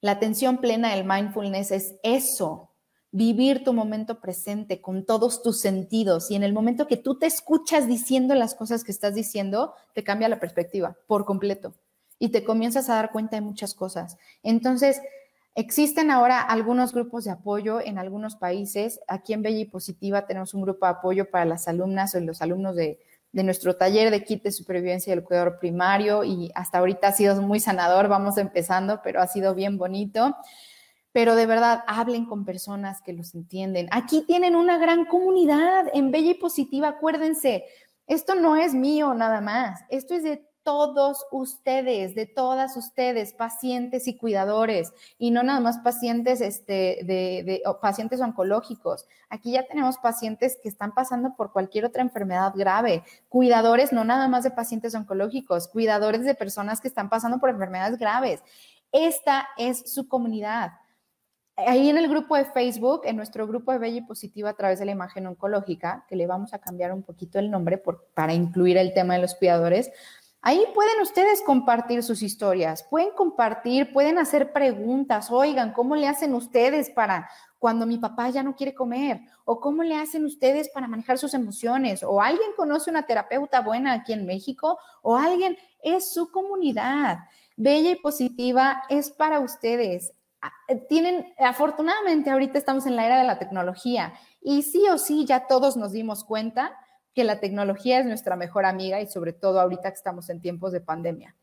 La atención plena del mindfulness es eso, vivir tu momento presente con todos tus sentidos y en el momento que tú te escuchas diciendo las cosas que estás diciendo, te cambia la perspectiva por completo y te comienzas a dar cuenta de muchas cosas. Entonces, existen ahora algunos grupos de apoyo en algunos países. Aquí en Bella y Positiva tenemos un grupo de apoyo para las alumnas o los alumnos de, de nuestro taller de kit de supervivencia del cuidador primario y hasta ahorita ha sido muy sanador, vamos empezando, pero ha sido bien bonito pero de verdad hablen con personas que los entienden. Aquí tienen una gran comunidad en Bella y Positiva, acuérdense, esto no es mío nada más, esto es de todos ustedes, de todas ustedes, pacientes y cuidadores, y no nada más pacientes, este, de, pacientes oncológicos. Aquí ya tenemos pacientes que están pasando por cualquier otra enfermedad grave, cuidadores no nada más de pacientes oncológicos, cuidadores de personas que están pasando por enfermedades graves. Esta es su comunidad ahí en el grupo de Facebook, en nuestro grupo de Bella y Positiva a través de la imagen oncológica, que le vamos a cambiar un poquito el nombre para incluir el tema de los cuidadores, Ahí pueden ustedes compartir sus historias, pueden compartir, pueden hacer preguntas. Oigan, ¿cómo le hacen ustedes para cuando mi papá ya no quiere comer? ¿O cómo le hacen ustedes para manejar sus emociones? ¿O alguien conoce una terapeuta buena aquí en México? ¿O alguien es su comunidad? Bella y positiva es para ustedes. Ah, tienen, afortunadamente ahorita estamos en la era de la tecnología y sí o sí ya todos nos dimos cuenta que la tecnología es nuestra mejor amiga y sobre todo ahorita que estamos en tiempos de pandemia.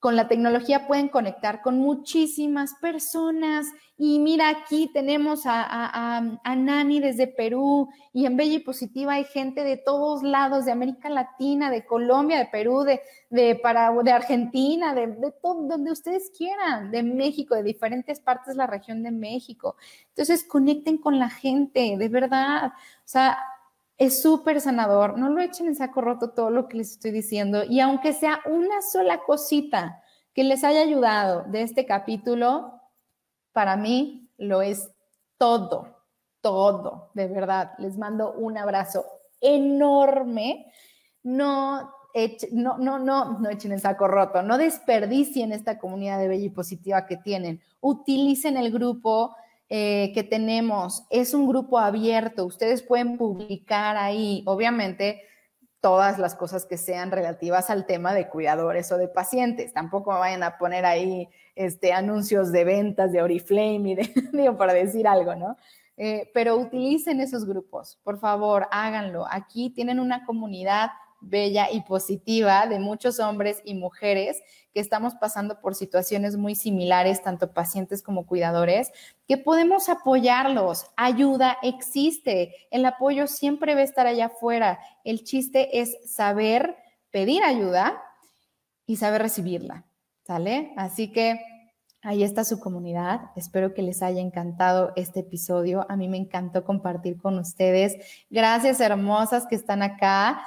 Con la tecnología pueden conectar con muchísimas personas y mira, aquí tenemos a, Nani desde Perú y en Bella y Positiva hay gente de todos lados, de América Latina, de Colombia, de Perú, de, de, para, de Argentina, de, de todo, donde ustedes quieran, de México, de diferentes partes de la región de México. Entonces, conecten con la gente, de verdad. O sea, es súper sanador. No lo echen en saco roto todo lo que les estoy diciendo. Y aunque sea una sola cosita que les haya ayudado de este capítulo, para mí lo es todo, todo, de verdad. Les mando un abrazo enorme. No, no, no, no, no echen en saco roto. No desperdicien esta comunidad de bella y positiva que tienen. Utilicen el grupo eh, que tenemos es un grupo abierto. Ustedes pueden publicar ahí, obviamente, todas las cosas que sean relativas al tema de cuidadores o de pacientes. Tampoco vayan a poner ahí este, anuncios de ventas de Oriflame y de, digo, para decir algo, ¿no? Eh, pero utilicen esos grupos, por favor, háganlo. Aquí tienen una comunidad bella y positiva de muchos hombres y mujeres que estamos pasando por situaciones muy similares, tanto pacientes como cuidadores, que podemos apoyarlos. Ayuda existe. El apoyo siempre va a estar allá afuera. El chiste es saber pedir ayuda y saber recibirla. ¿Sale? Así que Ahí está su comunidad. Espero que les haya encantado este episodio. A mí me encantó compartir con ustedes. Gracias, hermosas que están acá.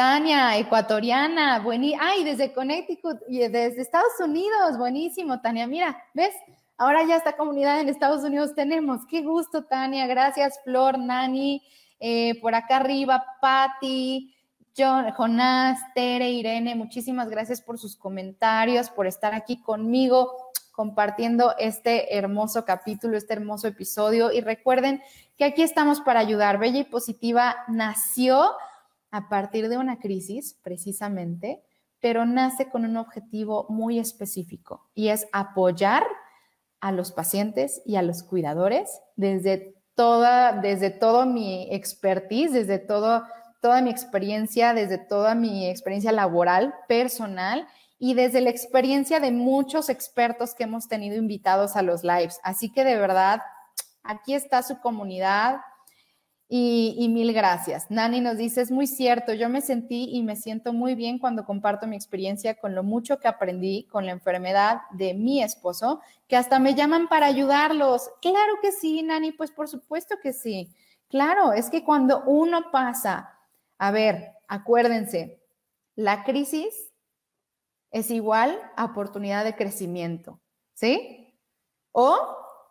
Tania, ecuatoriana, buenísimo. Ay, desde Connecticut y desde Estados Unidos, buenísimo, Tania. Mira, ¿ves? Ahora ya esta comunidad en Estados Unidos tenemos. Qué gusto, Tania. Gracias, Flor, Nani. Eh, por acá arriba, Patti, Jonás, Tere, Irene. Muchísimas gracias por sus comentarios, por estar aquí conmigo compartiendo este hermoso capítulo, este hermoso episodio. Y recuerden que aquí estamos para ayudar. Bella y Positiva nació a partir de una crisis, precisamente, pero nace con un objetivo muy específico y es apoyar a los pacientes y a los cuidadores desde toda, desde todo mi expertise, desde todo, toda mi experiencia, desde toda mi experiencia laboral, personal y desde la experiencia de muchos expertos que hemos tenido invitados a los lives. Así que de verdad, aquí está su comunidad, y, mil gracias. Nani nos dice, es muy cierto, yo me sentí y me siento muy bien cuando comparto mi experiencia con lo mucho que aprendí con la enfermedad de mi esposo, que hasta me llaman para ayudarlos. Claro que sí, Nani, pues por supuesto que sí. Claro, es que cuando uno pasa, a ver, acuérdense, la crisis es igual a oportunidad de crecimiento, ¿sí? O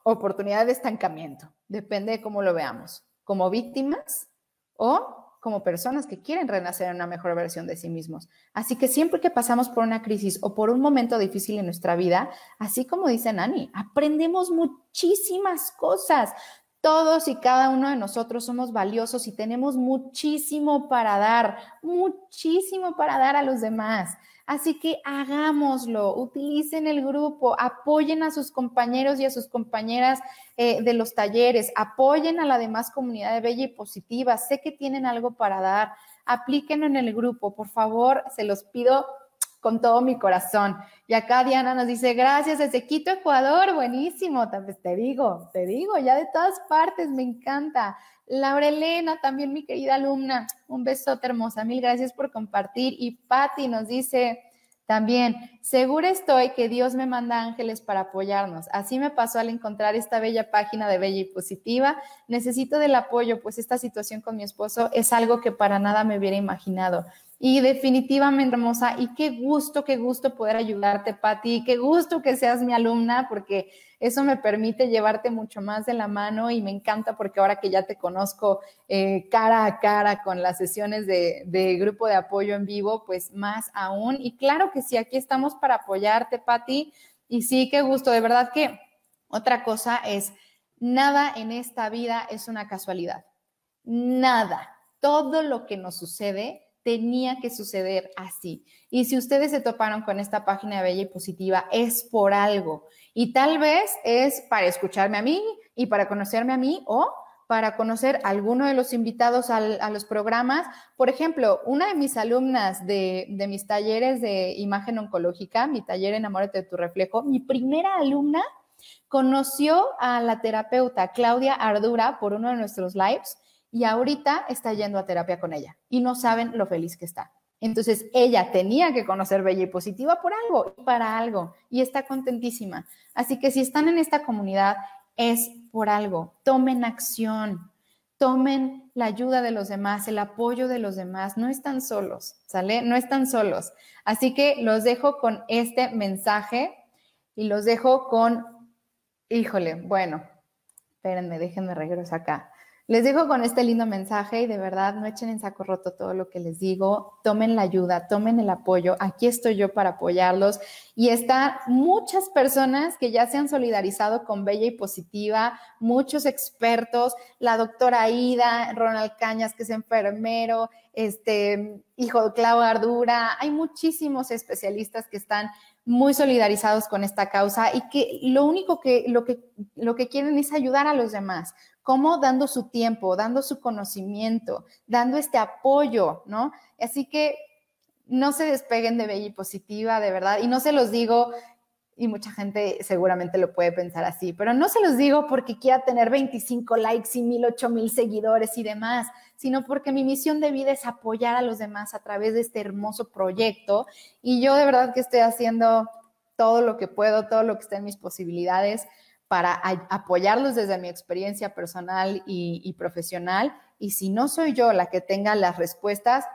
oportunidad de estancamiento, depende de cómo lo veamos como víctimas o como personas que quieren renacer en una mejor versión de sí mismos. Así que siempre que pasamos por una crisis o por un momento difícil en nuestra vida, así como dice Nani, aprendemos muchísimas cosas. Todos y cada uno de nosotros somos valiosos y tenemos muchísimo para dar, muchísimo para dar a los demás. Así que hagámoslo, utilicen el grupo, apoyen a sus compañeros y a sus compañeras eh, de los talleres, apoyen a la demás comunidad de Bella y Positiva. Sé que tienen algo para dar, aplíquenlo en el grupo, por favor, se los pido con todo mi corazón. Y acá Diana nos dice, gracias desde Quito, Ecuador, buenísimo. Pues te digo, te digo, ya de todas partes, me encanta. Laura Elena, también mi querida alumna, un besote hermosa, mil gracias por compartir. Y Patti nos dice también, segura estoy que Dios me manda ángeles para apoyarnos. Así me pasó al encontrar esta bella página de Bella y Positiva. Necesito del apoyo, pues esta situación con mi esposo es algo que para nada me hubiera imaginado. Y definitivamente, hermosa, y qué gusto, qué gusto poder ayudarte, Patti, qué gusto que seas mi alumna, porque eso me permite llevarte mucho más de la mano y me encanta porque ahora que ya te conozco eh, cara a cara con las sesiones de, grupo de apoyo en vivo, pues más aún. Y claro que sí, aquí estamos para apoyarte, Patti. Y sí, qué gusto, de verdad que otra cosa es, nada en esta vida es una casualidad. Nada. Todo lo que nos sucede tenía que suceder así. Y si ustedes se toparon con esta página de Bella y Positiva, es por algo. Y tal vez es para escucharme a mí y para conocerme a mí o para conocer a alguno de los invitados a los programas. Por ejemplo, una de mis alumnas de, de, mis talleres de imagen oncológica, mi taller Enamórate de tu reflejo, mi primera alumna conoció a la terapeuta Claudia Ardura por uno de nuestros lives y ahorita está yendo a terapia con ella y no saben lo feliz que está. Entonces ella tenía que conocer Bella y Positiva por algo para algo y está contentísima. Así que si están en esta comunidad es por algo. Tomen acción, tomen la ayuda de los demás, el apoyo de los demás. No están solos, ¿sale? No están solos. Así que los dejo con este mensaje y los dejo con, híjole, bueno, espérenme, déjenme regresar acá. Les dejo con este lindo mensaje y de verdad no echen en saco roto todo lo que les digo, tomen la ayuda, tomen el apoyo, aquí estoy yo para apoyarlos. Y están muchas personas que ya se han solidarizado con Bella y Positiva, muchos expertos, la doctora Ida, Ronald Cañas que es enfermero, este hijo de Clau Ardura, hay muchísimos especialistas que están muy solidarizados con esta causa y que lo único que lo que lo que quieren es ayudar a los demás. ¿Cómo? Dando su tiempo, dando su conocimiento, dando este apoyo, ¿no? Así que no se despeguen de Bella y Positiva, de verdad. Y no se los digo, y mucha gente seguramente lo puede pensar así, pero no se los digo porque quiera tener 25 likes y mil, ocho seguidores y demás, sino porque mi misión de vida es apoyar a los demás a través de este hermoso proyecto. Y yo de verdad que estoy haciendo todo lo que puedo, todo lo que está en mis posibilidades para apoyarlos desde mi experiencia personal y, profesional. Y si no soy yo la que tenga las respuestas,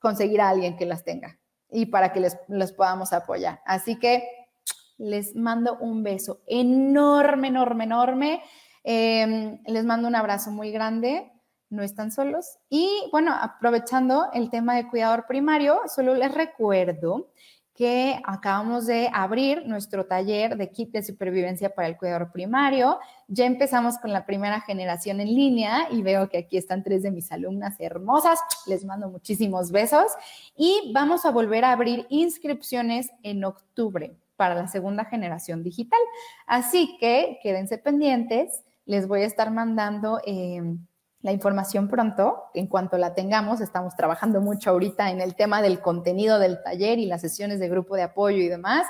conseguir a alguien que las tenga y para que les, podamos apoyar. Así que les mando un beso enorme, enorme, enorme. Em, les mando un abrazo muy grande. No están solos. Y bueno, aprovechando el tema de cuidador primario, solo les recuerdo que acabamos de abrir nuestro taller de kit de supervivencia para el cuidador primario. Ya empezamos con la primera generación en línea y veo que aquí están tres de mis alumnas hermosas. Les mando muchísimos besos y vamos a volver a abrir inscripciones en octubre para la segunda generación digital. Así que quédense pendientes. Les voy a estar mandando eh, la información pronto, en cuanto la tengamos, estamos trabajando mucho ahorita en el tema del contenido del taller y las sesiones de grupo de apoyo y demás,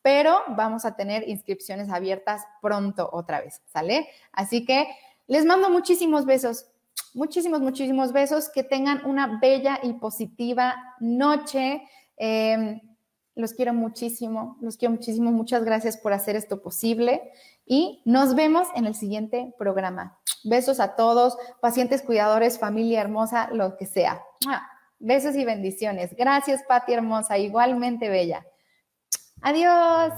pero vamos a tener inscripciones abiertas pronto otra vez, ¿sale? Así que les mando muchísimos besos, muchísimos, muchísimos besos, que tengan una bella y positiva noche. Em, los quiero muchísimo, los quiero muchísimo. Muchas gracias por hacer esto posible y nos vemos en el siguiente programa. Besos a todos, pacientes, cuidadores, familia hermosa, lo que sea. Besos y bendiciones. Gracias, Pati hermosa, igualmente bella. Adiós.